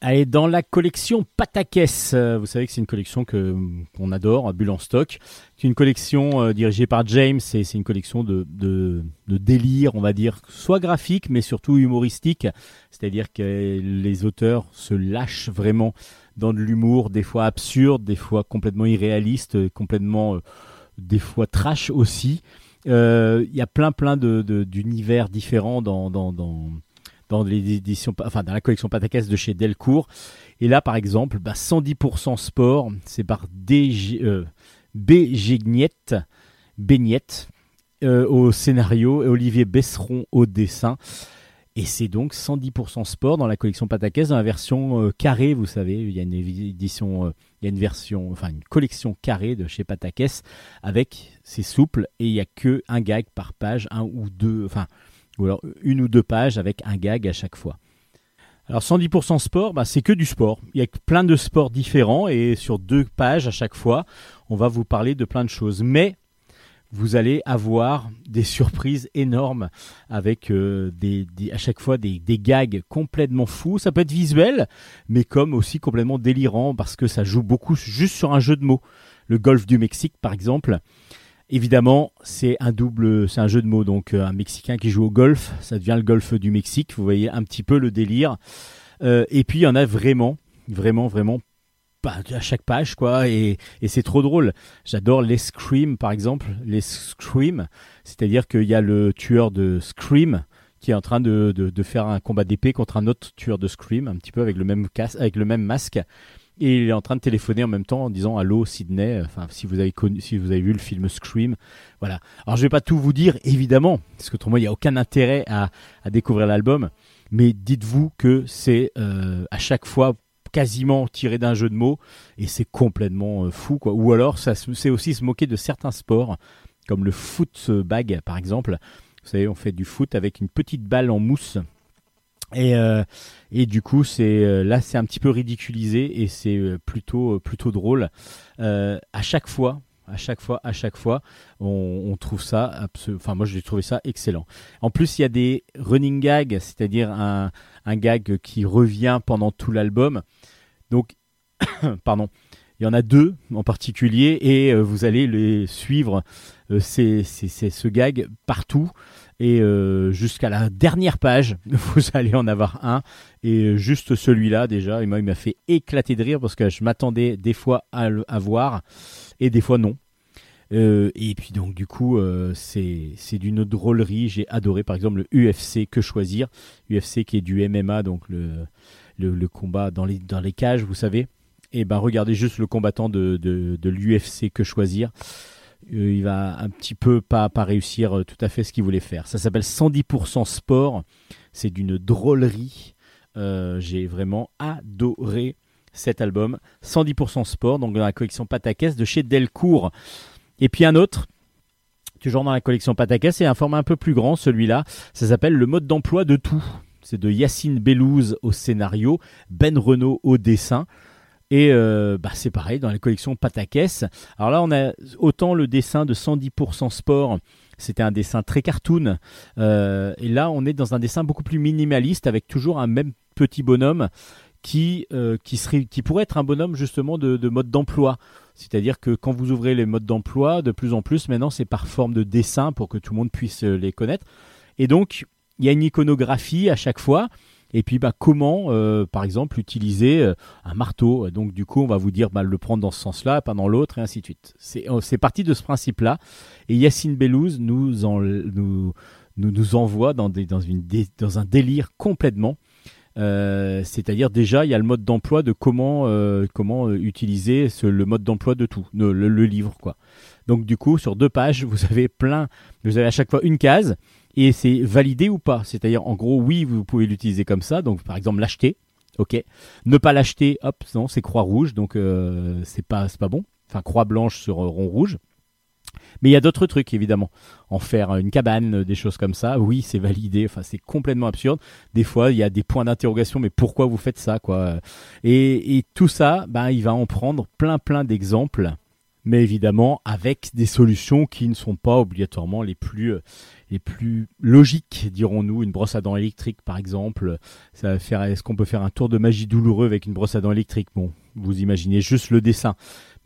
Allez, dans la collection Patakès, euh, vous savez que c'est une collection que qu'on adore, à Bulle en stock. C'est une collection euh, dirigée par James et c'est une collection de, de, de délire, on va dire, soit graphique mais surtout humoristique. C'est-à-dire que les auteurs se lâchent vraiment dans de l'humour, des fois absurde, des fois complètement irréaliste, euh, complètement, euh, des fois trash aussi. Euh, Il y a plein plein de- de- d'univers différents dans, dans, dans, dans les éditions, enfin dans la collection Patakès de chez Delcourt. Et là, par exemple, bah, 110% sport, c'est par DG, euh, euh, au scénario et Olivier Besseron au dessin. Et c'est donc 110% sport dans la collection Patakès dans la version euh, carrée, vous savez, il y a une édition, euh, il y a une version, enfin une collection carrée de chez Patakès avec c'est souple et il y a que un gag par page, un ou deux, enfin ou alors une ou deux pages avec un gag à chaque fois. Alors 110% sport, bah, c'est que du sport. Il y a plein de sports différents et sur deux pages à chaque fois, on va vous parler de plein de choses. Mais vous allez avoir des surprises énormes avec euh, des, à chaque fois des, des gags complètement fous. Ça peut être visuel, mais comme aussi complètement délirant parce que ça joue beaucoup juste sur un jeu de mots. le golfe du Mexique par exemple. Évidemment, c'est un double, c'est un jeu de mots. Donc, euh, un Mexicain qui joue au golf, ça devient le golfe du Mexique. Vous voyez un petit peu le délire. Euh, et puis, il y en a vraiment, vraiment, vraiment à chaque page, quoi. Et, et c'est trop drôle. J'adore les Scream, par exemple. Les Scream, c'est-à-dire qu'il y a le tueur de Scream qui est en train de, de, de faire un combat d'épée contre un autre tueur de Scream, un petit peu avec le même casque, avec le même masque. Et il est en train de téléphoner en même temps en disant Allô Sydney, enfin si vous avez connu, si vous avez vu le film Scream, voilà. Alors je vais pas tout vous dire évidemment, parce que autrement il n'y a aucun intérêt à, découvrir l'album, mais dites-vous que c'est euh, à chaque fois quasiment tiré d'un jeu de mots et c'est complètement euh, fou quoi. Ou alors ça c'est aussi se moquer de certains sports comme le footbag par exemple. Vous savez, on fait du foot avec une petite balle en mousse. Et, euh, et du coup, c'est euh, là, c'est un petit peu ridiculisé et c'est euh, plutôt euh, plutôt drôle. Euh, à chaque fois, à chaque fois, à chaque fois, on, on trouve ça, enfin moi j'ai trouvé ça excellent. En plus, il y a des running gags, c'est-à-dire un, un gag qui revient pendant tout l'album. Donc, pardon, il y en a deux en particulier et vous allez les suivre. c'est ce gag partout et euh, jusqu'à la dernière page, vous allez en avoir un. Et euh, juste celui-là, déjà, et moi, il m'a fait éclater de rire parce que je m'attendais des fois à le à voir et des fois non. Euh, et puis donc du coup euh, c'est d'une drôlerie. J'ai adoré par exemple le UFC que choisir. UFC qui est du MMA donc le le, le combat dans les dans les cages vous savez. Et ben regardez juste le combattant de de, de l'UFC que choisir il va un petit peu pas pas réussir euh, tout à fait ce qu'il voulait faire ça s'appelle 110% sport c'est d'une drôlerie Euh, j'ai vraiment adoré cet album 110% sport donc dans la collection Patakès de chez Delcourt et puis un autre, toujours dans la collection Pataka, c'est un format un peu plus grand, celui-là. Ça s'appelle Le mode d'emploi de tout. C'est de Yacine Bellouz au scénario, Ben Renault au dessin. Et euh, bah, c'est pareil dans la collection Patakès. Alors là, on a autant le dessin de 110% sport. C'était un dessin très cartoon. Euh, et là, on est dans un dessin beaucoup plus minimaliste avec toujours un même petit bonhomme qui, euh, qui, serait, qui pourrait être un bonhomme justement de, de mode d'emploi. C'est-à-dire que quand vous ouvrez les modes d'emploi, de plus en plus maintenant c'est par forme de dessin pour que tout le monde puisse les connaître. Et donc il y a une iconographie à chaque fois. Et puis bah, comment, euh, par exemple, utiliser euh, un marteau? Donc du coup on va vous dire bah, le prendre dans ce sens-là, pas dans l'autre, et ainsi de suite. C'est parti de ce principe-là. Et Yacine Bellouz nous, nous, nous, nous envoie dans, des, dans, une, dans un délire complètement. Euh, C'est-à-dire déjà, il y a le mode d'emploi de comment, comment utiliser le mode d'emploi de tout, le, le- le livre quoi. Donc du coup, sur deux pages, vous avez plein, vous avez à chaque fois une case et c'est validé ou pas. C'est-à-dire en gros, oui, vous pouvez l'utiliser comme ça. Donc par exemple, l'acheter, ok. Ne pas l'acheter, hop, non, c'est croix rouge, donc euh, c'est pas, pas bon. Enfin, croix blanche sur euh, rond rouge. Mais il y a d'autres trucs évidemment. En faire une cabane, euh, des choses comme ça, oui, c'est validé. Enfin, c'est complètement absurde. Des fois, il y a des points d'interrogation, mais pourquoi vous faites ça, quoi? Et, tout ça, ben, il va en prendre plein, plein d'exemples. Mais évidemment, avec des solutions qui ne sont pas obligatoirement les plus, les plus logiques, dirons-nous. Une brosse à dents électrique, par exemple. Ça va est-ce qu'on peut faire un tour de magie douloureux avec une brosse à dents électrique? Bon, vous imaginez juste le dessin.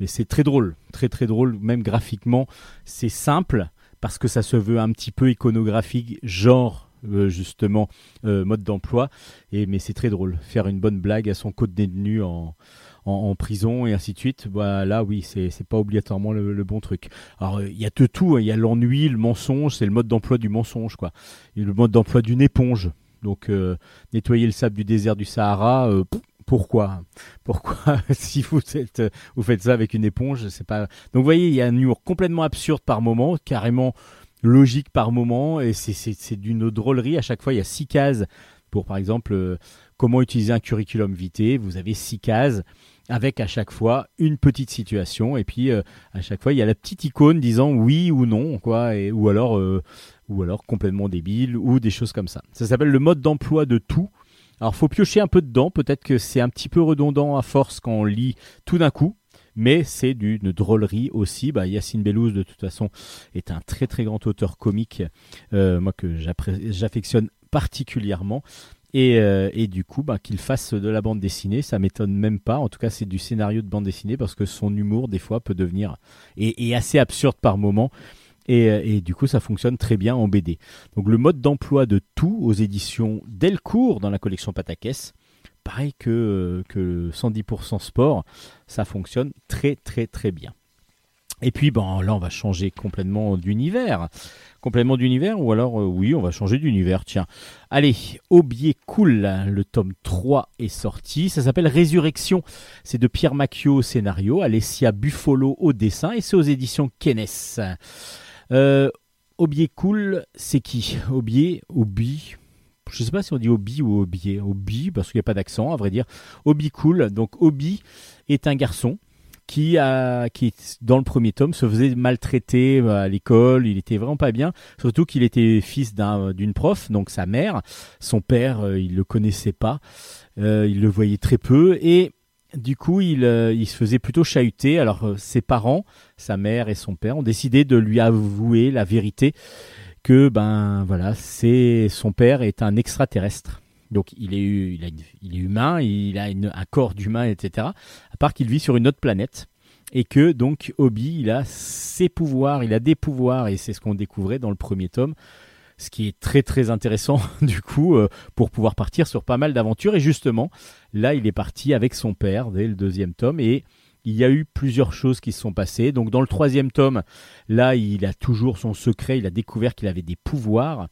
Mais c'est très drôle, très très drôle, même graphiquement. C'est simple parce que ça se veut un petit peu iconographique, genre euh, justement euh, mode d'emploi. Et mais c'est très drôle, faire une bonne blague à son côte détenu en, en, en prison et ainsi de suite. Bah, là, oui, c'est pas obligatoirement le, le bon truc. Alors euh, il y a de tout, hein. il y a l'ennui, le mensonge, c'est le mode d'emploi du mensonge quoi. Et le mode d'emploi d'une éponge. Donc euh, nettoyer le sable du désert du Sahara. euh, pourquoi? Pourquoi si vous êtes, vous faites ça avec une éponge, c'est pas. Donc vous voyez, il y a un humour complètement absurde par moment, carrément logique par moment, et c'est d'une drôlerie. À chaque fois, il y a six cases pour, par exemple, euh, comment utiliser un curriculum vitae. Vous avez six cases avec à chaque fois une petite situation, et puis euh, à chaque fois, il y a la petite icône disant oui ou non, quoi, et, ou alors. euh, ou alors complètement débile, ou des choses comme ça. Ça s'appelle le mode d'emploi de tout. Alors faut piocher un peu dedans, peut-être que c'est un petit peu redondant à force quand on lit tout d'un coup, mais c'est d'une drôlerie aussi. Bah, Yacine Bellouz de toute façon est un très très grand auteur comique, euh, moi que j'affectionne particulièrement. Et, euh, et du coup, bah, qu'il fasse de la bande dessinée, ça m'étonne même pas. En tout cas, c'est du scénario de bande dessinée parce que son humour, des fois, peut devenir et, assez absurde par moment. Et, euh, et du coup, ça fonctionne très bien en BD. Donc, le mode d'emploi de tout aux éditions Delcourt dans la collection Patakès, pareil que, euh, que 110% sport, ça fonctionne très, très, très bien. Et puis, bon, là, on va changer complètement d'univers. Complètement d'univers, ou alors, euh, oui, on va changer d'univers, tiens. Allez, Aubier Cool, le tome 3 est sorti. Ça s'appelle Résurrection. C'est de Pierre Macchio au scénario, Alessia Buffolo au dessin, et c'est aux éditions Kennes. Euh, Aubier Cool, c'est qui? Aubier, Aubi. Je sais pas si on dit Obi ou Aubier. Obi, parce qu'il n'y a pas d'accent, à vrai dire. Obi Cool. Donc, Obi est un garçon qui, a, qui, dans le premier tome, se faisait maltraiter euh, à l'école. Il était vraiment pas bien. Surtout qu'il était fils d'un- d'une prof, donc sa mère. Son père, euh, il le connaissait pas. Euh, il le voyait très peu. Et du coup, il, euh, il se faisait plutôt chahuter. Alors, euh, ses parents, sa mère et son père, ont décidé de lui avouer la vérité que, ben voilà, c'est son père est un extraterrestre. Donc il est, humain, il a un corps d'humain, etc. À part qu'il vit sur une autre planète et que donc Obi, il a ses pouvoirs, il a des pouvoirs et c'est ce qu'on découvrait dans le premier tome. Ce qui est très très intéressant du coup euh, pour pouvoir partir sur pas mal d'aventures et justement là il est parti avec son père dès le deuxième tome et il y a eu plusieurs choses qui se sont passées. Donc dans le troisième tome, là il a toujours son secret, il a découvert qu'il avait des pouvoirs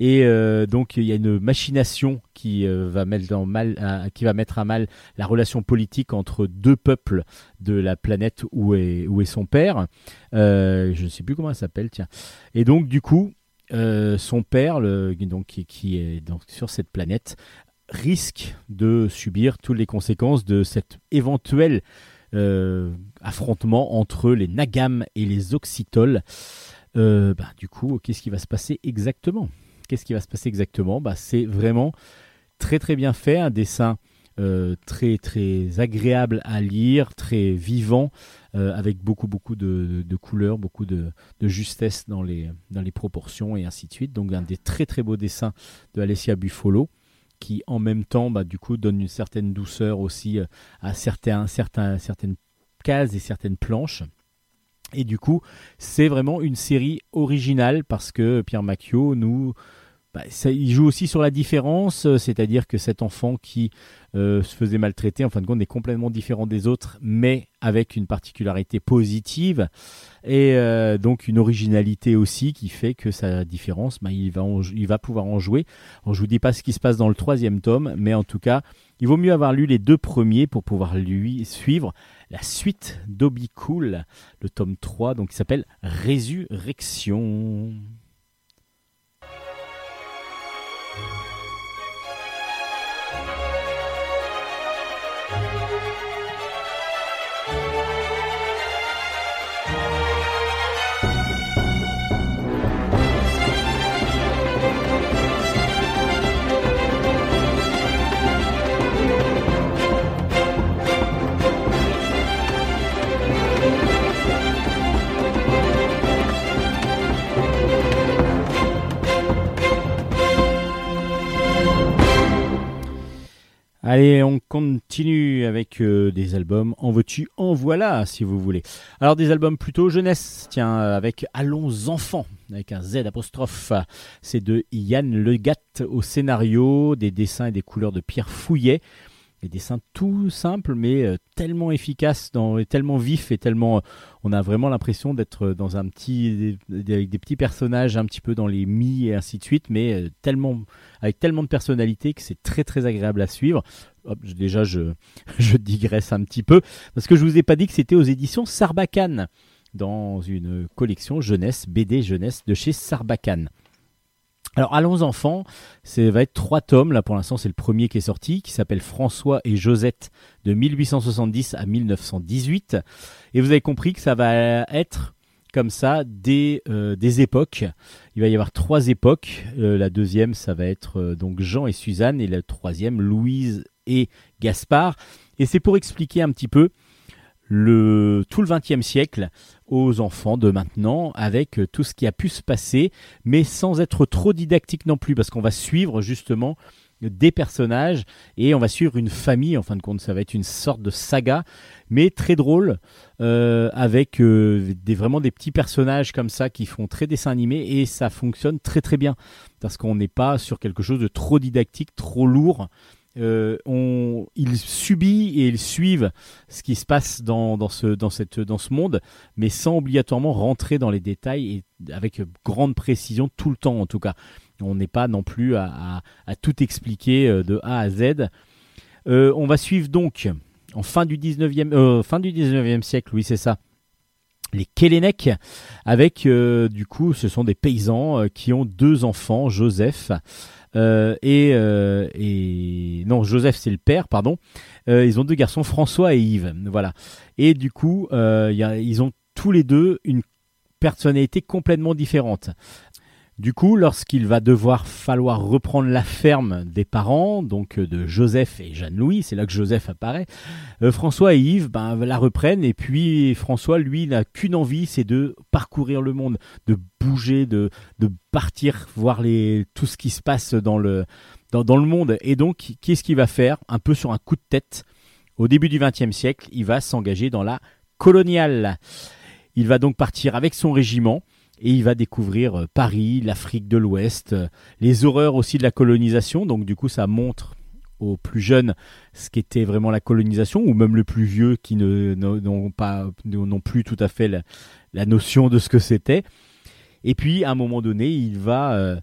et euh, donc il y a une machination qui euh, va mettre mal, euh, qui va mettre à mal la relation politique entre deux peuples de la planète où est son père. Euh, je ne sais plus comment elle s'appelle, tiens. Et donc du coup, son père, donc qui, est donc sur cette planète, risque de subir toutes les conséquences de cet éventuel affrontement entre les Nagam et les Occitoles. Euh, bah, du coup, qu'est-ce qui va se passer exactement? Qu'est-ce qui va se passer exactement bah, C'est vraiment très très bien fait, un dessin euh, très très agréable à lire, très vivant, euh, avec beaucoup beaucoup de, couleurs, beaucoup de, justesse dans les, proportions et ainsi de suite. Donc un des très très beaux dessins de Alessia Buffolo qui en même temps bah, du coup donne une certaine douceur aussi euh, à certaines cases et certaines planches. Et du coup, c'est vraiment une série originale parce que Pierre Macchio nous bah, il joue aussi sur la différence, euh, c'est-à-dire que cet enfant qui euh, se faisait maltraiter, en fin de compte, est complètement différent des autres, mais avec une particularité positive et euh, donc une originalité aussi qui fait que sa différence, bah, il, va en- il va pouvoir en jouer. Alors, je vous dis pas ce qui se passe dans le troisième tome, mais en tout cas, il vaut mieux avoir lu les deux premiers pour pouvoir lui suivre la suite d'Obi Cool, le tome 3, donc qui s'appelle Résurrection. Allez, on continue avec euh, des albums en veux-tu, en voilà, si vous voulez. Alors des albums plutôt jeunesse, tiens, euh, avec Allons enfants, avec un Z apostrophe. C'est de Yann Legat au scénario, des dessins et des couleurs de Pierre Fouillet. Des dessins tout simples, mais euh, tellement efficaces, et tellement vifs et tellement... on a vraiment l'impression d'être dans un petit... avec des petits personnages un petit peu dans les mi et ainsi de suite, mais euh, tellement avec tellement de personnalité que c'est très très agréable à suivre. Déjà, je, digresse un petit peu parce que je vous ai pas dit que c'était aux éditions Sarbacane dans une collection jeunesse, BD jeunesse de chez Sarbacane. Alors, allons enfants, ça va être trois tomes. Là, pour l'instant, c'est le premier qui est sorti, qui s'appelle François et Josette de 1870 à 1918. Et vous avez compris que ça va être comme ça des, euh, des époques. Il va y avoir trois époques. Euh, la deuxième, ça va être euh, donc Jean et Suzanne, et la troisième, Louise et Gaspard. Et c'est pour expliquer un petit peu le tout le XXe siècle aux enfants de maintenant, avec euh, tout ce qui a pu se passer, mais sans être trop didactique non plus, parce qu'on va suivre justement des personnages et on va suivre une famille. En fin de compte, ça va être une sorte de saga, mais très drôle euh, avec euh, des vraiment des petits personnages comme ça qui font très dessin animé et ça fonctionne très très bien parce qu'on n'est pas sur quelque chose de trop didactique, trop lourd. Euh, on, ils subissent et ils suivent ce qui se passe dans, dans, ce, dans, cette, dans ce monde, mais sans obligatoirement rentrer dans les détails et avec grande précision tout le temps en tout cas. On n'est pas non plus à, à- à tout expliquer euh, de A à Z. Euh, on va suivre donc en fin du 19e, euh, fin du 19e siècle, oui c'est ça, les Kélénèques, avec euh, du coup ce sont des paysans euh, qui ont deux enfants, Joseph euh, et, euh, et non Joseph c'est le père pardon. Euh, ils ont deux garçons François et Yves, voilà. Et du coup ils ont tous les deux une personnalité complètement différente. Du coup, lorsqu'il va devoir falloir reprendre la ferme des parents, donc euh, de Joseph et Jeanne-Louis, c'est là que Joseph apparaît, euh, François et Yves ben, la reprennent et puis François, lui, n'a qu'une envie, c'est de parcourir le monde, de bouger, de, de partir voir les, tout ce qui se passe dans le, dans, dans le monde. Et donc, qu'est-ce qu'il va faire? Un peu sur un coup de tête. Au début du XXe siècle, il va s'engager dans la coloniale. Il va donc partir avec son régiment et il va découvrir euh, Paris, l'Afrique de l'Ouest, euh, les horreurs aussi de la colonisation. Donc du coup, ça montre aux plus jeunes ce qu'était vraiment la colonisation, ou même les plus vieux qui n'ont- pas n'ont plus tout à fait la, notion de ce que c'était. Et puis à un moment donné, il va euh,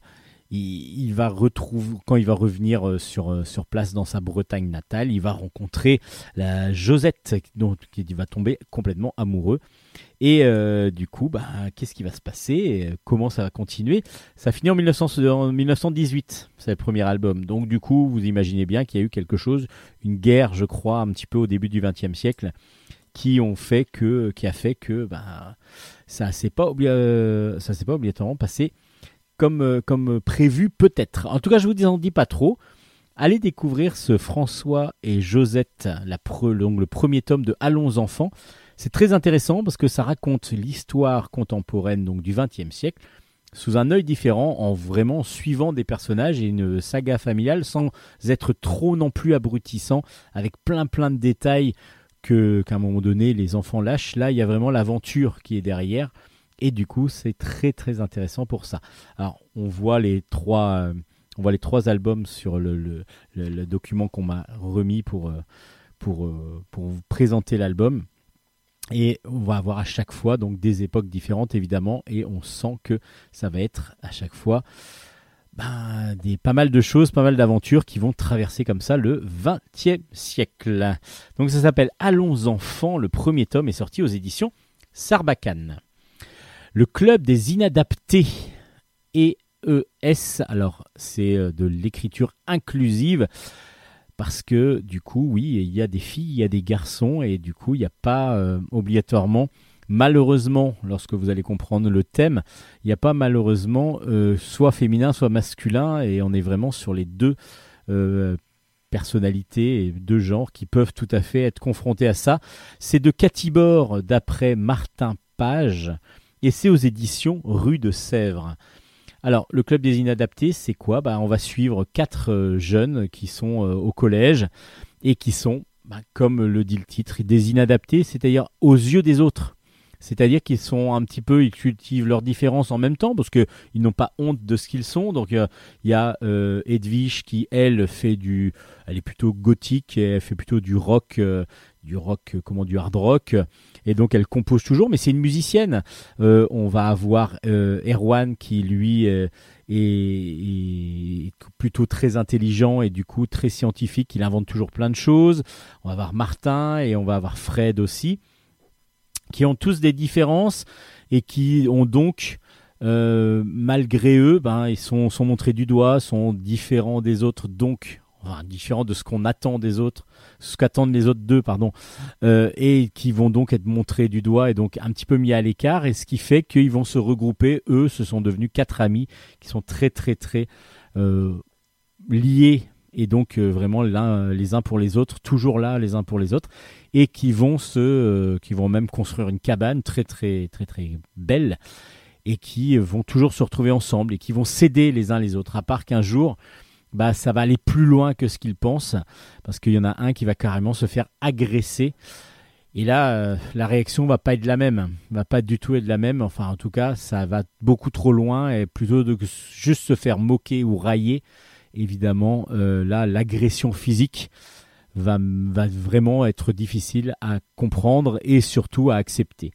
il, va retrouver quand il va revenir sur sur place dans sa Bretagne natale, il va rencontrer la Josette dont il va tomber complètement amoureux. Et euh, du coup, bah, qu'est-ce qui va se passer? Comment ça va continuer? Ça finit en, 1900 en 1918, c'est le premier album. Donc du coup, vous imaginez bien qu'il y a eu quelque chose, une guerre, je crois, un petit peu au début du XXe siècle, qui ont fait que, qui a fait que, bah, ça s'est pas, euh, s'est pas obligatoirement passé comme, euh, comme prévu peut-être. En tout cas, je vous en dis pas trop. Allez découvrir ce François et Josette, la le premier tome de Allons enfants. C'est très intéressant parce que ça raconte l'histoire contemporaine donc du XXe siècle sous un œil différent, en vraiment suivant des personnages et une saga familiale sans être trop non plus abrutissant, avec plein plein de détails que qu'à un moment donné les enfants lâchent. Là, il y a vraiment l'aventure qui est derrière. Et du coup, c'est très très intéressant pour ça. Alors, on voit les trois, on voit les trois albums sur le document qu'on m'a remis pour, euh, pour, euh, pour vous présenter l'album. Et on va avoir à chaque fois donc des époques différentes évidemment, et on sent que ça va être à chaque fois ben, des pas mal de choses, pas mal d'aventures qui vont traverser comme ça le 20e siècle. Donc ça s'appelle Allons enfants. Le premier tome est sorti aux éditions Sarbacane. Le club des inadaptés EES. Alors c'est euh, de l'écriture inclusive parce que du coup, oui, il y a des filles, il y a des garçons, et du coup, il n'y a pas euh, obligatoirement, malheureusement, lorsque vous allez comprendre le thème, il n'y a pas malheureusement euh, soit féminin, soit masculin, et on est vraiment sur les deux euh, personnalités et deux genres qui peuvent tout à fait être confrontés à ça. C'est de Catibor d'après Martin Page, et c'est aux éditions Rue de Sèvres. Alors, le club des inadaptés, c'est quoi? Bah, On va suivre quatre euh, jeunes qui sont euh, au collège et qui sont, bah, comme le dit le titre, des inadaptés, c'est-à-dire aux yeux des autres. C'est-à-dire qu'ils sont un petit peu, ils cultivent leurs différences en même temps parce qu'ils n'ont pas honte de ce qu'ils sont. Donc euh, il y a Edwige qui, elle, fait du, elle est plutôt gothique elle fait plutôt du rock, du rock, comment, du hard rock. Et donc elle compose toujours, mais c'est une musicienne. Euh, on va avoir euh, Erwan qui lui euh, est, plutôt très intelligent et du coup très scientifique. Il invente toujours plein de choses. On va avoir Martin et on va avoir Fred aussi, qui ont tous des différences et qui ont donc malgré eux, ben, ils sont, sont montrés du doigt, sont différents des autres, donc enfin, différents de ce qu'on attend des autres, ce qu'attendent les autres d'eux, pardon, euh, et qui vont donc être montrés du doigt et donc un petit peu mis à l'écart, et ce qui fait qu'ils vont se regrouper. Eux, ce sont devenus quatre amis qui sont très très très euh, liés et donc euh, vraiment les uns pour les autres, toujours là les uns pour les autres, et qui vont se, qui vont même construire une cabane très très très très belle et qui vont toujours se retrouver ensemble et qui vont s'aider les uns les autres. À part qu'un jour bah ça va aller plus loin que ce qu'ils pensent parce qu'il y en a un qui va carrément se faire agresser. Et là, euh, la réaction va pas être la même, va pas du tout être la même. Enfin, en tout cas, ça va beaucoup trop loin et plutôt de juste se faire moquer ou railler, évidemment, euh, là, l'agression physique va, va vraiment être difficile à comprendre et surtout à accepter.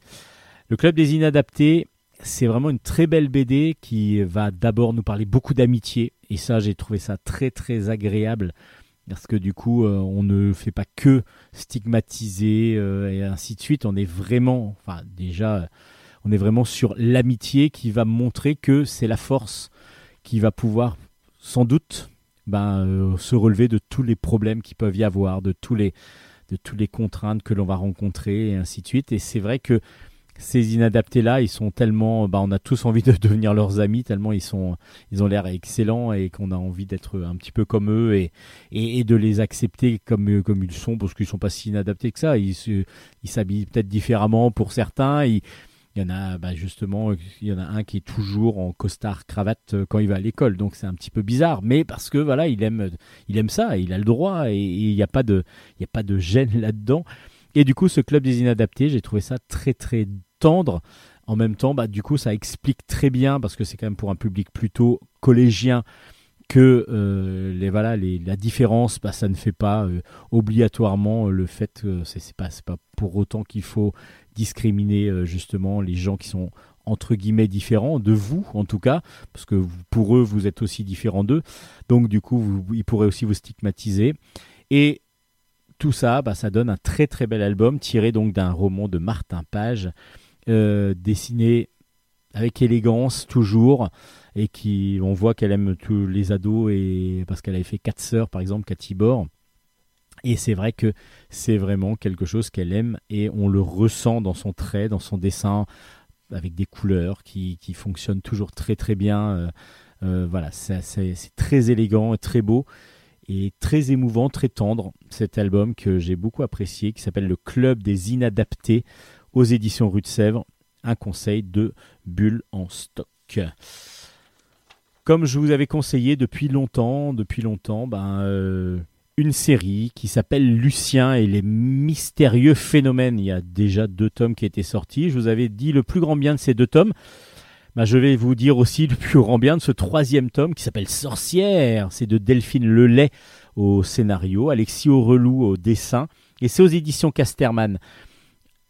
Le club des inadaptés, c'est vraiment une très belle BD qui va d'abord nous parler beaucoup d'amitié et ça, j'ai trouvé ça très très agréable parce que du coup, euh, on ne fait pas que stigmatiser euh, et ainsi de suite. On est vraiment, enfin déjà, on est vraiment sur l'amitié qui va montrer que c'est la force qui va pouvoir sans doute ben, euh, se relever de tous les problèmes qui peuvent y avoir, de tous les de toutes les contraintes que l'on va rencontrer et ainsi de suite. Et c'est vrai que ces inadaptés là, ils sont tellement, bah, on a tous envie de devenir leurs amis tellement ils sont, ils ont l'air excellents et qu'on a envie d'être un petit peu comme eux et, et, de les accepter comme comme ils sont parce qu'ils sont pas si inadaptés que ça. Ils s'habillent peut-être différemment pour certains. Il y en a bah, justement, il y en a un qui est toujours en costard cravate quand il va à l'école, donc c'est un petit peu bizarre, mais parce que voilà, il aime, il aime ça, il a le droit et il n'y a pas de, il y a pas de gêne là-dedans. Et du coup, ce club des inadaptés, j'ai trouvé ça très très tendre. En même temps, bah, du coup, ça explique très bien, parce que c'est quand même pour un public plutôt collégien, que euh, les, voilà, les, la différence, bah, ça ne fait pas euh, obligatoirement le fait que c'est pas, pas pour autant qu'il faut discriminer euh, justement les gens qui sont entre guillemets différents de vous en tout cas parce que pour eux vous êtes aussi différents d'eux donc du coup ils pourraient aussi vous stigmatiser et tout ça bah, ça donne un très très bel album tiré donc d'un roman de Martin Page euh, dessiné avec élégance toujours et qui on voit qu'elle aime tous les ados et parce qu'elle avait fait quatre sœurs par exemple Cathy Bord et c'est vrai que c'est vraiment quelque chose qu'elle aime et on le ressent dans son trait, dans son dessin, avec des couleurs qui, qui fonctionnent toujours très très bien. Euh, euh, voilà, c'est très élégant et très beau et très émouvant, très tendre. Cet album que j'ai beaucoup apprécié, qui s'appelle Le Club des Inadaptés aux éditions Rue de Sèvres. Un conseil de Bulle en stock. Comme je vous avais conseillé depuis longtemps, depuis longtemps, ben, euh, une série qui s'appelle Lucien et les mystérieux phénomènes. Il y a déjà deux tomes qui étaient sortis. Je vous avais dit le plus grand bien de ces deux tomes. Ben, je vais vous dire aussi le plus grand bien de ce troisième tome qui s'appelle Sorcière. C'est de Delphine Lelay au scénario, Alexis Aurelou au dessin. Et c'est aux éditions Casterman.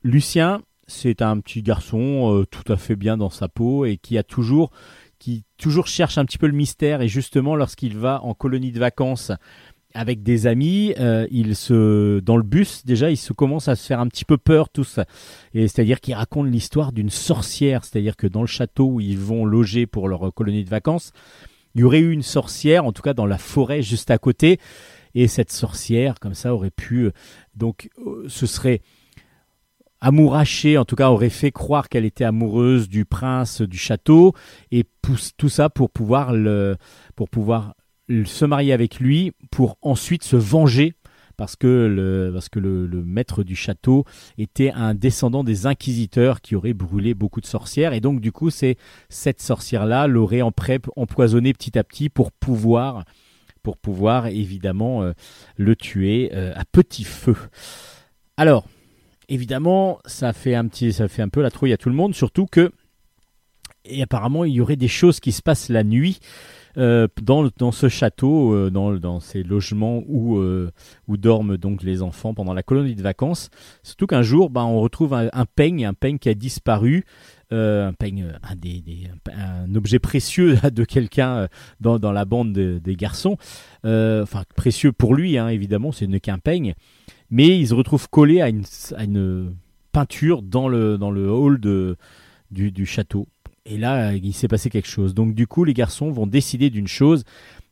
Lucien, c'est un petit garçon euh, tout à fait bien dans sa peau et qui a toujours qui toujours cherche un petit peu le mystère. Et justement lorsqu'il va en colonie de vacances avec des amis, euh, il se dans le bus déjà, il se commence à se faire un petit peu peur tous. Et c'est-à-dire qu'il raconte l'histoire d'une sorcière, c'est-à-dire que dans le château où ils vont loger pour leur colonie de vacances, il y aurait eu une sorcière, en tout cas dans la forêt juste à côté, et cette sorcière comme ça aurait pu euh, donc euh, ce serait amouraché, en tout cas aurait fait croire qu'elle était amoureuse du prince du château et pousse tout ça pour pouvoir le pour pouvoir se marier avec lui pour ensuite se venger parce que le parce que le, le maître du château était un descendant des inquisiteurs qui auraient brûlé beaucoup de sorcières et donc du coup c'est cette sorcière là l'aurait empoisonné petit à petit pour pouvoir pour pouvoir évidemment euh, le tuer euh, à petit feu. Alors évidemment, ça fait un petit, ça fait un peu la trouille à tout le monde, surtout que et apparemment il y aurait des choses qui se passent la nuit euh, dans, dans ce château, euh, dans, dans ces logements où, euh, où dorment donc les enfants pendant la colonie de vacances. Surtout qu'un jour, ben, on retrouve un, un peigne, un peigne qui a disparu, euh, un peigne, un, des, un, objet précieux de quelqu'un euh, dans, dans la bande de- des garçons. Euh, enfin, précieux pour lui, hein, évidemment, ce n'est qu'un peigne mais il se retrouve collé à une, peinture dans le, hall du, château. Et là, il s'est passé quelque chose. Donc du coup, les garçons vont décider d'une chose,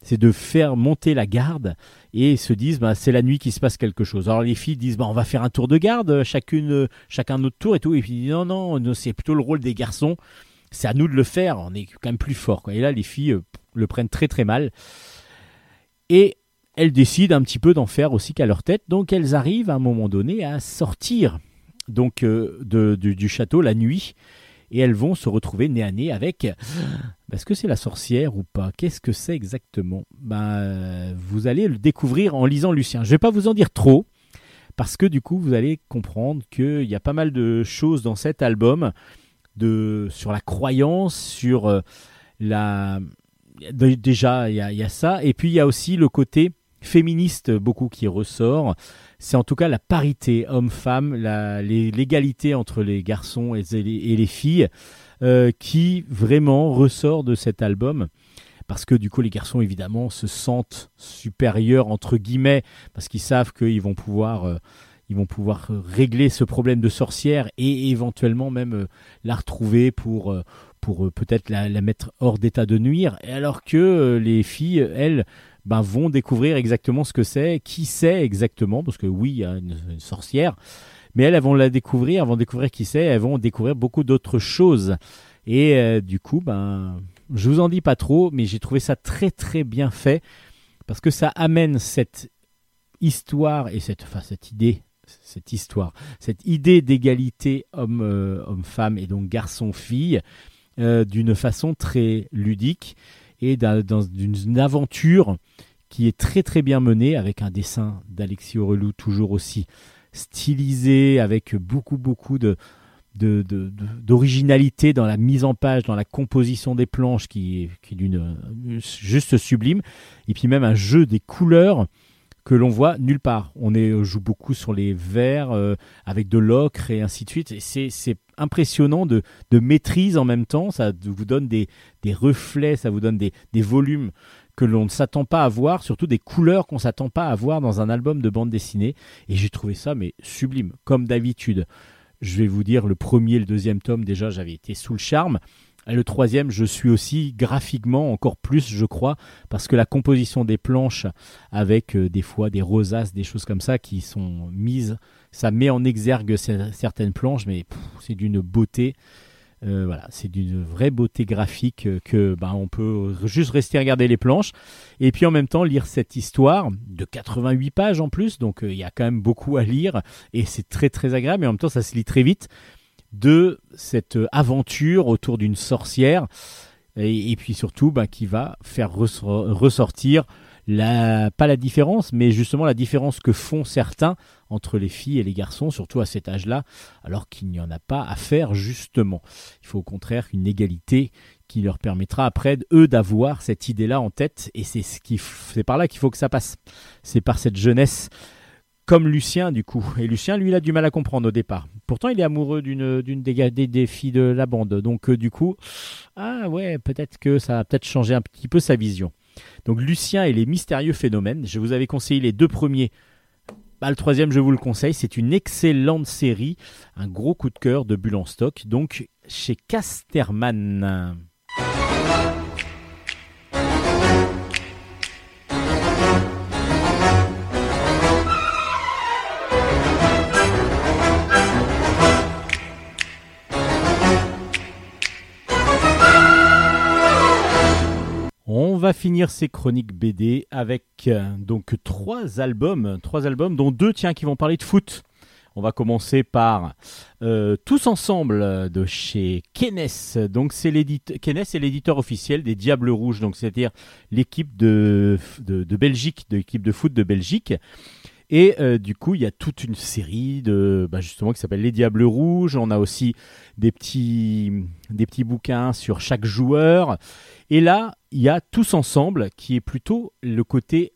c'est de faire monter la garde et se disent, bah, c'est la nuit qu'il se passe quelque chose. Alors les filles disent, bah, on va faire un tour de garde, chacune, chacun notre tour et tout. Et puis ils non, non, c'est plutôt le rôle des garçons. C'est à nous de le faire. On est quand même plus fort. Et là, les filles euh, le prennent très très mal. Et elles décident un petit peu d'en faire aussi qu'à leur tête. Donc elles arrivent à un moment donné à sortir euh, du, château la nuit et elles vont se retrouver nez à nez avec. Est-ce que c'est la sorcière ou pas? Qu'est-ce que c'est exactement? Ben, Vous allez le découvrir en lisant Lucien. Je ne vais pas vous en dire trop, parce que du coup, vous allez comprendre qu'il y a pas mal de choses dans cet album sur la croyance, sur euh, la. déjà, il y a ça. Et puis, il y a aussi le côté féministe, beaucoup qui ressort. C'est en tout cas la parité homme-femme, l'égalité entre les garçons et les, filles euh, qui vraiment ressort de cet album. Parce que du coup, les garçons, évidemment, se sentent supérieurs, entre guillemets, parce qu'ils savent qu'ils vont pouvoir, euh, ils vont pouvoir régler ce problème de sorcière et éventuellement même euh, la retrouver pour, peut-être la, la mettre hors d'état de nuire. Alors que les filles, elles, ben, vont découvrir exactement ce que c'est, qui c'est exactement, parce que oui, il y a une, sorcière, mais elles, vont la découvrir, elles vont découvrir qui c'est, elles vont découvrir beaucoup d'autres choses. Et euh, du coup, ben, je vous en dis pas trop, mais j'ai trouvé ça très très bien fait, parce que ça amène cette histoire et cette idée, cette histoire, cette idée d'égalité homme, euh, homme-femme et donc garçon-fille euh, d'une façon très ludique et dans une aventure qui est très très bien menée avec un dessin d'Alexis Aurelou toujours aussi stylisé avec beaucoup beaucoup de d'originalité dans la mise en page, dans la composition des planches qui qui est d'une euh, juste sublime, et puis même un jeu des couleurs que l'on voit nulle part. On on joue beaucoup sur les verts euh, avec de l'ocre et ainsi de suite. Et c'est, impressionnant de, maîtrise en même temps. Ça vous donne des, reflets, ça vous donne des, des volumes que l'on ne s'attend pas à voir, surtout des couleurs qu'on s'attend pas à voir dans un album de bande dessinée. Et j'ai trouvé ça mais sublime, comme d'habitude. Je vais vous dire, le premier et le deuxième tome, déjà, j'avais été sous le charme. Et le troisième, je suis aussi graphiquement encore plus, je crois, parce que la composition des planches avec euh, des fois des rosaces, des choses comme ça qui sont mises, ça met en exergue cer- certaines planches, mais c'est d'une beauté. Euh, voilà, c'est d'une vraie beauté graphique euh, que ben, on peut juste rester regarder les planches et puis en même temps lire cette histoire de 88 pages en plus, donc il y a quand même beaucoup à lire et c'est très très agréable, mais en même temps ça se lit très vite de cette euh, aventure autour d'une sorcière et, puis surtout ben, qui va faire ressor- ressortir la, pas la différence, mais justement la différence que font certains entre les filles et les garçons, surtout à cet âge-là, alors qu'il n'y en a pas à faire justement. Il faut au contraire une égalité qui leur permettra après eux d'avoir cette idée-là en tête, et c'est ce qui, c'est par là qu'il faut que ça passe. C'est par cette jeunesse, comme Lucien du coup. Et Lucien, lui, il a du mal à comprendre au départ. Pourtant, il est amoureux d'une des, des filles de la bande, donc euh, du coup, ah ouais, peut-être que ça a peut-être changé un petit peu sa vision. Donc Lucien et les mystérieux phénomènes. Je vous avais conseillé les deux premiers. Bah, le troisième, je vous le conseille. C'est une excellente série. Un gros coup de cœur de Bulle en stock. Donc chez Casterman. On va finir ces chroniques BD avec euh, donc trois albums, trois albums dont deux tiens qui vont parler de foot. On va commencer par euh, Tous ensemble de chez Kenes. Donc c'est l'édite Kenes est l'éditeur officiel des Diables Rouges, donc c'est-à-dire l'équipe de, de, de Belgique, de l'équipe de foot de Belgique. Et euh, du coup, il y a toute une série de bah, justement qui s'appelle Les Diables Rouges. On a aussi des petits des petits bouquins sur chaque joueur. Et là, il y a Tous ensemble qui est plutôt le côté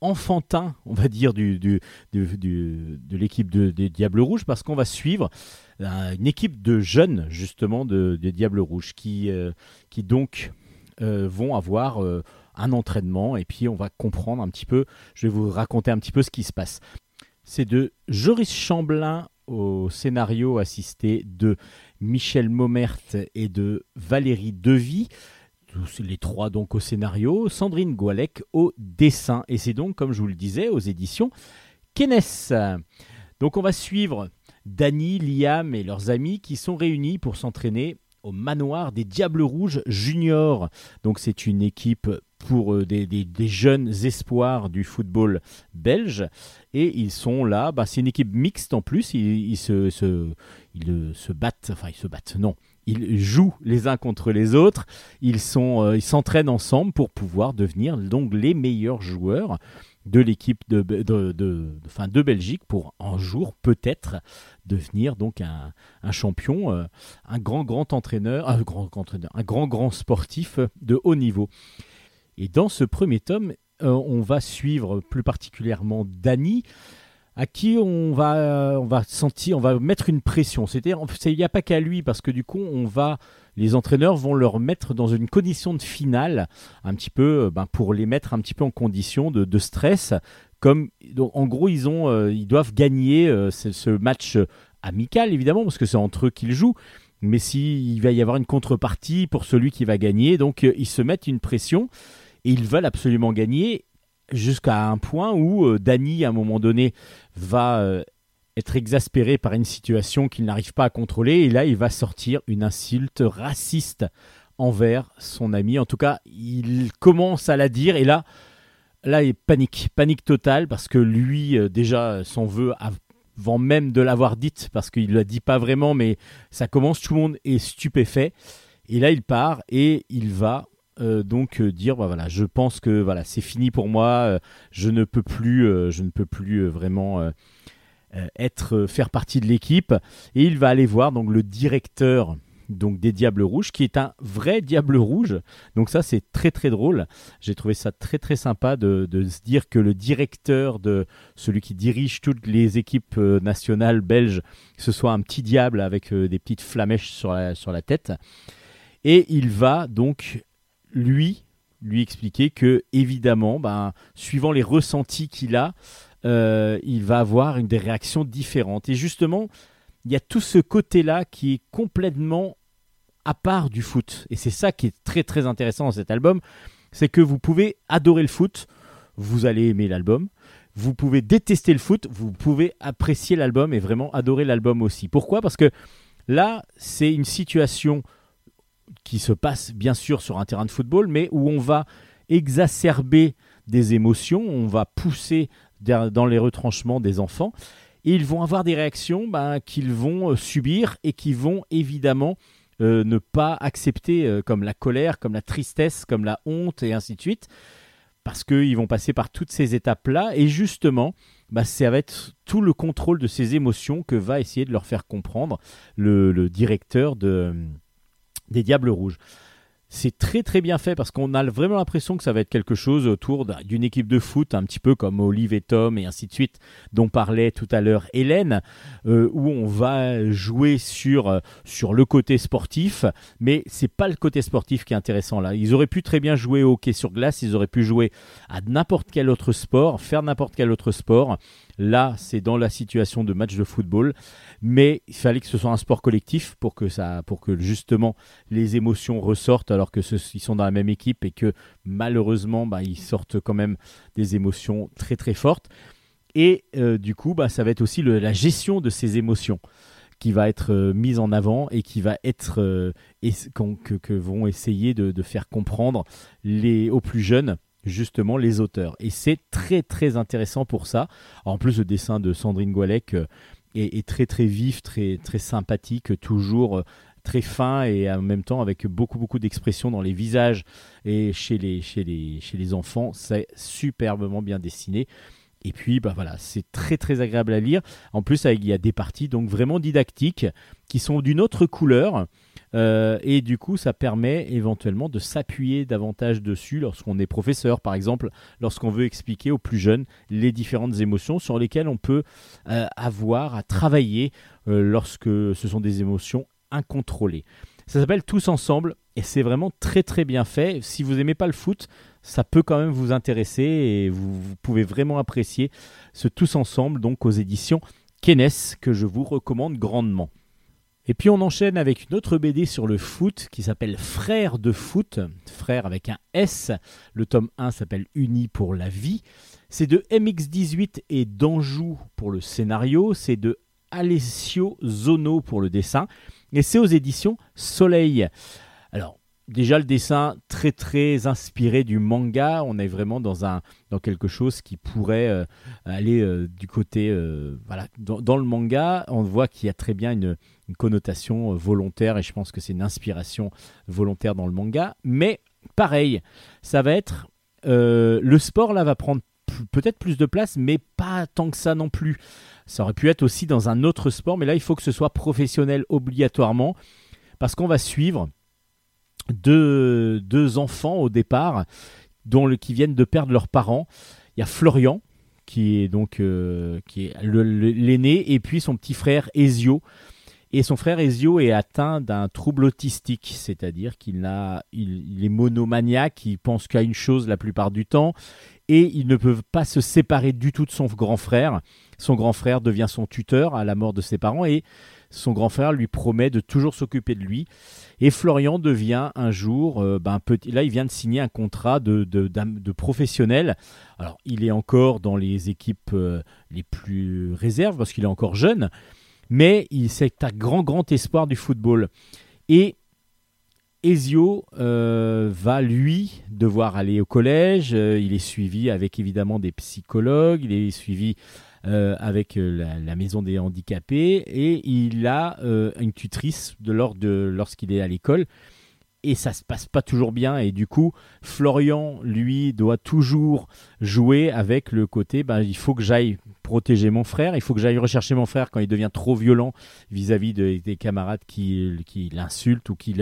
enfantin, on va dire, de l'équipe de- des Diables Rouges, parce qu'on va suivre euh, une équipe de jeunes, justement, de, des Diables Rouges, qui, euh, qui donc vont avoir un entraînement, et puis on va comprendre un petit peu, je vais vous raconter un petit peu ce qui se passe. C'est de Joris Chamblin au scénario assisté de Michel Maumert et de Valérie Devy les trois donc au scénario, Sandrine Goualec au dessin. Et c'est donc, comme je vous le disais, aux éditions Kenes. Donc on va suivre Dany, Liam et leurs amis qui sont réunis pour s'entraîner au manoir des Diables Rouges Juniors. Donc c'est une équipe pour euh, des, jeunes espoirs du football belge. Et ils sont là, bah, c'est une équipe mixte en plus, ils, se, se- ils euh, se battent, enfin ils se battent, non, ils jouent les uns contre les autres, ils sont, euh, s'entraînent ensemble pour pouvoir devenir donc les meilleurs joueurs de l'équipe de, de, enfin, de Belgique pour un jour peut-être devenir donc un, un champion, un grand grand entraîneur, un grand entraîneur, un grand grand sportif de haut niveau. Et dans ce premier tome, euh, on va suivre plus particulièrement Dany, à qui on va, euh, on va sentir, on va mettre une pression. C'est-à-dire, il n'y a pas qu'à lui, parce que du coup, on va, les entraîneurs vont leur mettre dans une condition de finale, un petit peu, euh, ben, pour les mettre un petit peu en condition de, stress. Comme, donc, en gros, ils ont, ils doivent gagner ce, match amical, évidemment, parce que c'est entre eux qu'ils jouent. Mais s'il va y avoir une contrepartie pour celui qui va gagner, donc ils se mettent une pression et ils veulent absolument gagner jusqu'à un point où euh, Danny, à un moment donné, va euh, être exaspéré par une situation qu'il n'arrive pas à contrôler et là, il va sortir une insulte raciste envers son ami. En tout cas, il commence à la dire et là, là, il panique, panique totale parce que lui, euh, déjà, s'en veut avant même de l'avoir dite parce qu'il ne la dit pas vraiment, mais ça commence, tout le monde est stupéfait. Et là, il part et il va donc euh, dire bah voilà je pense que voilà c'est fini pour moi euh, je ne peux plus euh, je ne peux plus euh, vraiment euh, euh, être euh, faire partie de l'équipe. Et il va aller voir donc le directeur donc des Diables Rouges qui est un vrai Diable Rouge. Donc ça c'est très très drôle. J'ai trouvé ça très très sympa de, de se dire que le directeur de celui qui dirige toutes les équipes euh, nationales belges ce soit un petit diable avec euh, des petites flamèches sur la, sur la tête. Et il va donc lui lui expliquer que évidemment ben, suivant les ressentis qu'il a euh, il va avoir une des réactions différentes. Et justement il y a tout ce côté là qui est complètement à part du foot. Et c'est ça qui est très très intéressant dans cet album c'est que vous pouvez adorer le foot vous allez aimer l'album. Vous pouvez détester le foot vous pouvez apprécier l'album et vraiment adorer l'album aussi. Pourquoi? Parce que là c'est une situation qui se passe bien sûr sur un terrain de football, mais où on va exacerber des émotions, on va pousser dans les retranchements des enfants, et ils vont avoir des réactions ben, qu'ils vont euh, subir et qui vont évidemment euh, ne pas accepter, euh, comme la colère, comme la tristesse, comme la honte, et ainsi de suite, parce qu'ils vont passer par toutes ces étapes-là, et justement, bah, ça va être tout le contrôle de ces émotions que va essayer de leur faire comprendre le directeur de des Diables Rouges. C'est très très bien fait parce qu'on a vraiment l'impression que ça va être quelque chose autour d'un- d'une équipe de foot, un petit peu comme Olive et Tom et ainsi de suite, dont parlait tout à l'heure Hélène, euh, où on va jouer sur, euh, sur le côté sportif, mais c'est pas le côté sportif qui est intéressant là. Ils auraient pu très bien jouer au hockey sur glace, ils auraient pu jouer à n'importe quel autre sport, faire n'importe quel autre sport. Là, c'est dans la situation de match de football, mais il fallait que ce soit un sport collectif pour que ça, pour que justement les émotions ressortent alors que ce- ils sont dans la même équipe et que malheureusement bah, ils sortent quand même des émotions très très fortes. Et euh, du coup, bah, ça va être aussi la gestion de ces émotions qui va être euh, mise en avant et qui va être euh, que vont essayer de, de faire comprendre les, aux plus jeunes justement les auteurs. Et c'est très très intéressant pour ça. En plus, le dessin de Sandrine Goualec euh, est, très très vif, très très sympathique, toujours euh, très fin et en même temps avec beaucoup beaucoup d'expression dans les visages et chez les chez les chez les enfants, c'est superbement bien dessiné. Et puis bah voilà, c'est très très agréable à lire. En plus, il y a des parties donc vraiment didactiques qui sont d'une autre couleur. Euh, et du coup, ça permet éventuellement de s'appuyer davantage dessus lorsqu'on est professeur, par exemple, lorsqu'on veut expliquer aux plus jeunes les différentes émotions sur lesquelles on peut euh, avoir à travailler euh, lorsque ce sont des émotions incontrôlées. Ça s'appelle Tous ensemble et c'est vraiment très très bien fait. Si vous n'aimez pas le foot, ça peut quand même vous intéresser et vous, pouvez vraiment apprécier ce Tous ensemble donc aux éditions Kenes que je vous recommande grandement. Et puis on enchaîne avec une autre BD sur le foot qui s'appelle Frères de foot, frère avec un S. Le tome 1 s'appelle Unis pour la vie. C'est de MX18 et d'Anjou pour le scénario, c'est de Alessio Zono pour le dessin et c'est aux éditions Soleil. Alors, déjà le dessin très très inspiré du manga. On est vraiment dans un dans quelque chose qui pourrait euh, aller euh, du côté euh, voilà dans, le manga. On voit qu'il y a très bien une, connotation volontaire et je pense que c'est une inspiration volontaire dans le manga. Mais pareil, ça va être le sport là va prendre peut-être plus de place, mais pas tant que ça non plus. Ça aurait pu être aussi dans un autre sport, mais là il faut que ce soit professionnel obligatoirement parce qu'on va suivre deux, enfants au départ dont le, qui viennent de perdre leurs parents. Il y a Florian qui est donc euh, qui est l'aîné et puis son petit frère Ezio. Et son frère Ezio est atteint d'un trouble autistique, c'est-à-dire qu'il a, il est monomaniaque, il pense qu'à une chose la plupart du temps, et ils ne peuvent pas se séparer du tout de son grand frère. Son grand frère devient son tuteur à la mort de ses parents, et son grand frère lui promet de toujours s'occuper de lui. Et Florian devient un jour, euh, ben, petit, là il vient de signer un contrat de, de, professionnel. Alors il est encore dans les équipes euh, les plus réserves parce qu'il est encore jeune, mais c'est un grand grand espoir du football. Et Ezio euh, va lui devoir aller au collège. euh, il est suivi avec évidemment des psychologues. Il est suivi euh, avec euh, la, maison des handicapés et il a euh, une tutrice de lors de lorsqu'il est à l'école. Et ça se passe pas toujours bien et du coup Florian lui doit toujours jouer avec le côté ben, il faut que j'aille protéger mon frère il faut que j'aille rechercher mon frère quand il devient trop violent vis-à-vis de- des camarades qui, qui l'insultent ou qui,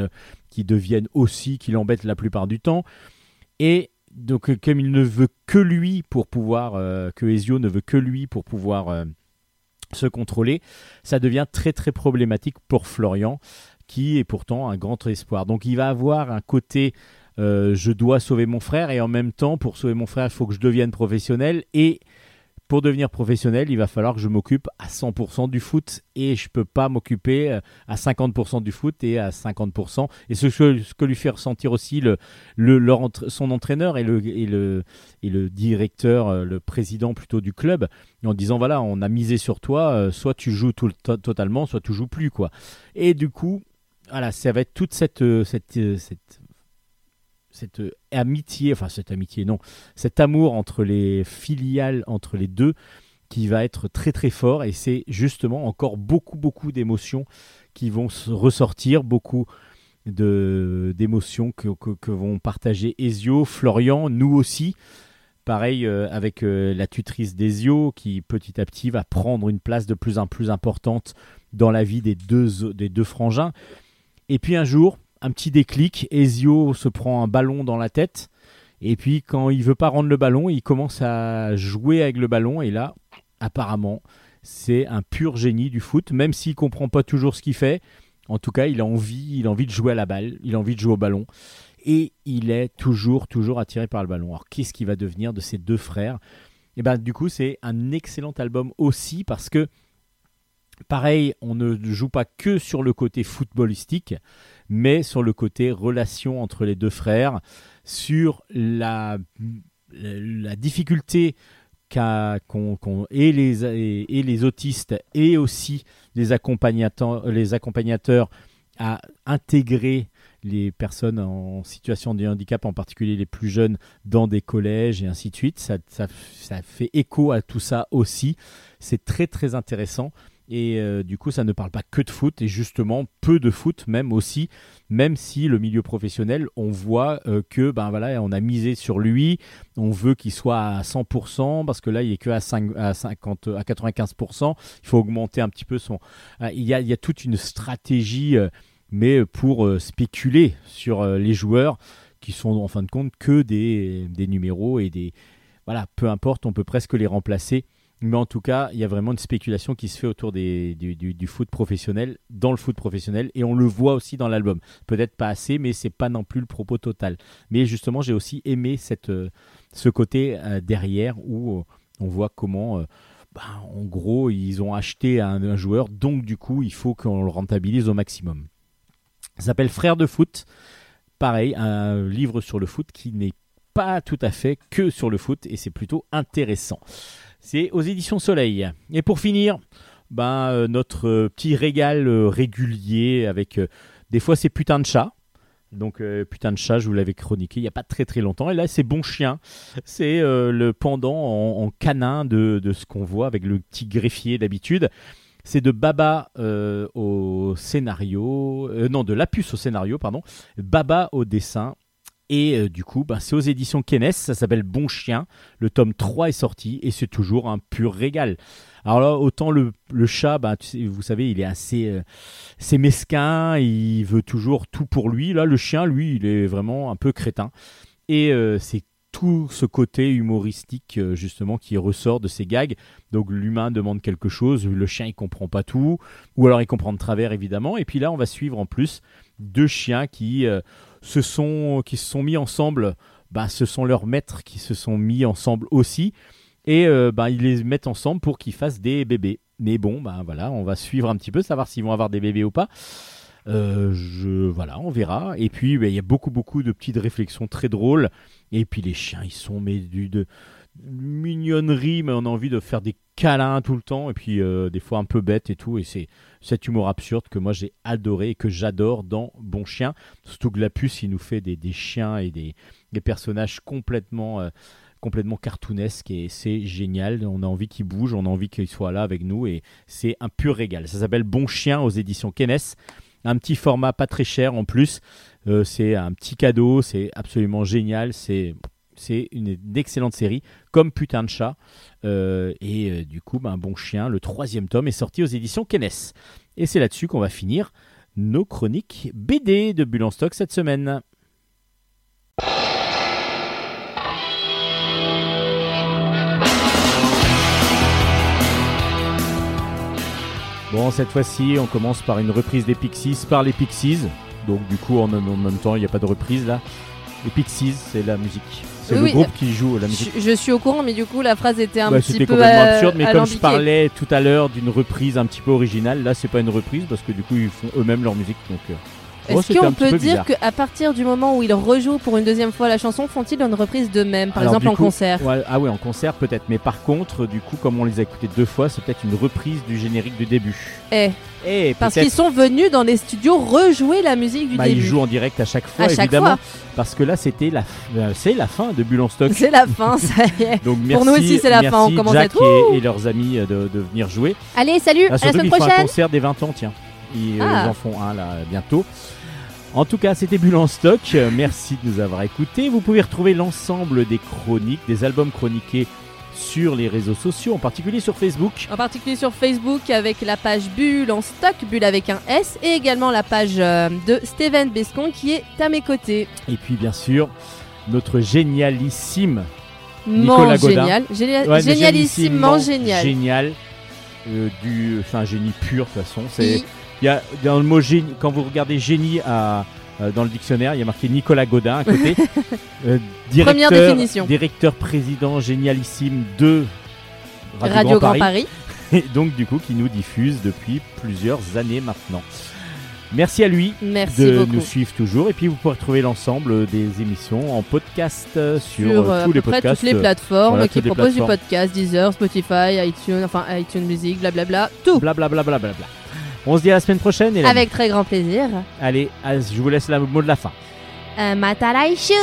qui deviennent aussi qui l'embêtent la plupart du temps. Et donc euh, comme il ne veut que lui pour pouvoir euh, que Ezio ne veut que lui pour pouvoir euh, se contrôler ça devient très très problématique pour Florian qui est pourtant un grand espoir. Donc il va avoir un côté je dois sauver mon frère et en même temps pour sauver mon frère il faut que je devienne professionnel. Et pour devenir professionnel, il va falloir que je m'occupe à 100% du foot et je peux pas m'occuper euh, à 50% du foot et à 50%. Et ce que, ce que lui fait ressentir aussi le, son entraîneur et le, et, le, et le directeur, euh, le président plutôt du club, en disant voilà, on a misé sur toi, euh, soit tu joues tout le to- totalement, soit tu joues plus quoi. Et du coup, voilà, ça va être toute cette, cette, cette euh, amitié, enfin cette amitié, non, cet amour entre les filiales, entre les deux, qui va être très très fort et c'est justement encore beaucoup beaucoup d'émotions qui vont se ressortir, beaucoup de d'émotions que, que, vont partager Ezio, Florian, nous aussi. Pareil euh, avec euh, la tutrice d'Ezio qui petit à petit va prendre une place de plus en plus importante dans la vie des deux, des deux frangins. Et puis un jour, un petit déclic, Ezio se prend un ballon dans la tête. Et puis quand il veut pas rendre le ballon, il commence à jouer avec le ballon. Et là, apparemment, c'est un pur génie du foot, même s'il comprend pas toujours ce qu'il fait. En tout cas, il a envie, il a envie de jouer à la balle, il a envie de jouer au ballon. Et il est toujours toujours attiré par le ballon. Alors qu'est-ce qui va devenir de ces deux frères? Et ben du coup, c'est un excellent album aussi parce que pareil, on ne joue pas que sur le côté footballistique, mais sur le côté relation entre les deux frères, sur la, difficulté qu'a qu'ont- et, les, autistes et aussi les accompagnateurs, les accompagnateurs à intégrer les personnes en situation de handicap, en particulier les plus jeunes, dans des collèges et ainsi de suite. Ça, ça, ça fait écho à tout ça aussi. C'est très très intéressant. Et euh, du coup, ça ne parle pas que de foot, et justement peu de foot même aussi, même si le milieu professionnel, on voit euh, que ben voilà, on a misé sur lui, on veut qu'il soit à 100%, parce que là, il est que à, 5, à, 50, à 95%, il faut augmenter un petit peu son... Ah, Il y a, il y a toute une stratégie, euh, mais pour euh, spéculer sur les joueurs, qui sont en fin de compte que des, des numéros et des... Voilà, peu importe, on peut presque les remplacer. Mais en tout cas, il y a vraiment une spéculation qui se fait autour des, du, foot professionnel, dans le foot professionnel, et on le voit aussi dans l'album. Peut-être pas assez, mais c'est pas non plus le propos total. Mais justement, j'ai aussi aimé euh, ce côté euh, derrière où euh, on voit comment, bah, en gros, ils ont acheté un, un joueur, donc du coup, il faut qu'on le rentabilise au maximum. Ça s'appelle Frères de foot. Pareil, un livre sur le foot qui n'est pas tout à fait que sur le foot, et c'est plutôt intéressant. C'est aux éditions Soleil. Et pour finir, ben, euh, notre euh, petit régal euh, régulier avec des fois ces putains de chats. Donc putain de chat, je vous l'avais chroniqué il y a pas très très longtemps. Et là, c'est Bon Chien. C'est le pendant en, canin de, de ce qu'on voit avec le petit greffier d'habitude. C'est de Baba au scénario, non de Lapus au scénario, pardon, Baba au dessin. Et euh, du coup, bah, c'est aux éditions Kenes, ça s'appelle Bon Chien. Le tome 3 est sorti et c'est toujours un pur régal. Alors là, autant le, chat, bah, tu sais- vous savez, il est assez, euh, c'est mesquin, il veut toujours tout pour lui. Là, le chien, lui, il est vraiment un peu crétin. Et euh, c'est tout ce côté humoristique, justement, qui ressort de ces gags. Donc l'humain demande quelque chose, le chien, il comprend pas tout. Ou alors il comprend de travers, évidemment. Et puis là, on va suivre en plus deux chiens qui, euh, se, sont, qui se sont mis ensemble. Bah, ce sont leurs maîtres qui se sont mis ensemble aussi. Et euh, bah, ils les mettent ensemble pour qu'ils fassent des bébés. Mais bon, bah, voilà, on va suivre un petit peu, savoir s'ils vont avoir des bébés ou pas. Euh, je, voilà, on verra. Et puis, il y a beaucoup, beaucoup de petites réflexions très drôles. Et puis, les chiens, ils sont mais du, mignonnerie, mais on a envie de faire des câlins tout le temps. Et puis, des fois, un peu bête et tout. Et c'est cet humour absurde que moi, j'ai adoré et que j'adore dans Bon Chien. Surtout que la puce, il nous fait des, chiens et des, personnages complètement. euh, complètement cartoonesque et c'est génial. On a envie qu'il bouge, on a envie qu'il soit là avec nous et c'est un pur régal. Ça s'appelle Bon Chien aux éditions Kenes. Un petit format pas très cher en plus. Euh, c'est un petit cadeau, c'est absolument génial. C'est c'est une, excellente série, comme Putain de chat. Euh, et euh, du coup, ben, Bon Chien, le troisième tome est sorti aux éditions Kenes. Et c'est là-dessus qu'on va finir nos chroniques BD de Bulle cette semaine. Bon, cette fois-ci, on commence par une reprise des Pixies par les Pixies. Donc, du coup, en même temps, il n'y a pas de reprise là. Les Pixies, c'est la musique. C'est Oui, le oui, groupe qui joue la Je, musique. je suis au courant, mais du coup, la phrase était un Bah, petit C'était peu complètement euh, absurde, mais comme je parlais tout à l'heure d'une reprise un petit peu originale, là, c'est pas une reprise parce que du coup, ils font eux-mêmes leur musique. Donc, euh, Est-ce qu'on peut peu dire qu'à partir du moment où ils rejouent pour une deuxième fois la chanson, font-ils une reprise d'eux-mêmes, par Alors, exemple en coup, concert? ouais, ah ouais, en concert peut-être, mais par contre, du coup, comme on les a écoutés deux fois, c'est peut-être une reprise du générique du début. Eh, Et Parce peut-être- qu'ils sont venus dans les studios rejouer la musique du bah, ils début. jouent en direct à chaque fois, À chaque évidemment, fois. parce que là, c'était la, euh, c'est la fin de Bulle en stock. C'est la fin, ça y est. Donc Pour merci, nous aussi, c'est la fin, on commence à Jack être- et, et leurs amis euh, de, de venir jouer. Allez, salut, Ah, à la semaine qu'ils font un prochaine. concert des 20 ans, tiens. Ils, euh, Ah. ils en font un là bientôt. En tout cas, c'était Bulle en stock. Merci de nous avoir écoutés. Vous pouvez retrouver l'ensemble des chroniques, des albums chroniqués sur les réseaux sociaux, en particulier sur Facebook. En particulier sur Facebook avec la page Bulle en stock, Bulle avec un S, et également la page euh, de Steven Bescon qui est à mes côtés. Et puis, bien sûr, notre génialissime Nicolas Godin. génial, génia- Ouais, mais génialissimement génial. Génial. euh, du, enfin, génie pur de toute façon. C'est, I- il y a dans le mot génie, quand vous regardez génie à, euh, dans le dictionnaire, il y a marqué Nicolas Godin à côté. Euh, Première directeur- définition. Directeur président génialissime de Radio, Radio Grand Grand Paris. Paris. Et donc du coup qui nous diffuse depuis plusieurs années maintenant. Merci à lui Merci de beaucoup. nous suivre toujours et puis vous pouvez retrouver l'ensemble des émissions en podcast sur, sur euh, à tous les podcasts. toutes les plateformes voilà, qui proposent du podcast, Deezer, Spotify, iTunes, enfin iTunes Music, blablabla, tout. Blablabla. bla, bla, bla, bla. On se dit à la semaine prochaine. Hélène. Avec très grand plaisir. Allez, je vous laisse le mot de la fin. Euh, Matalaishu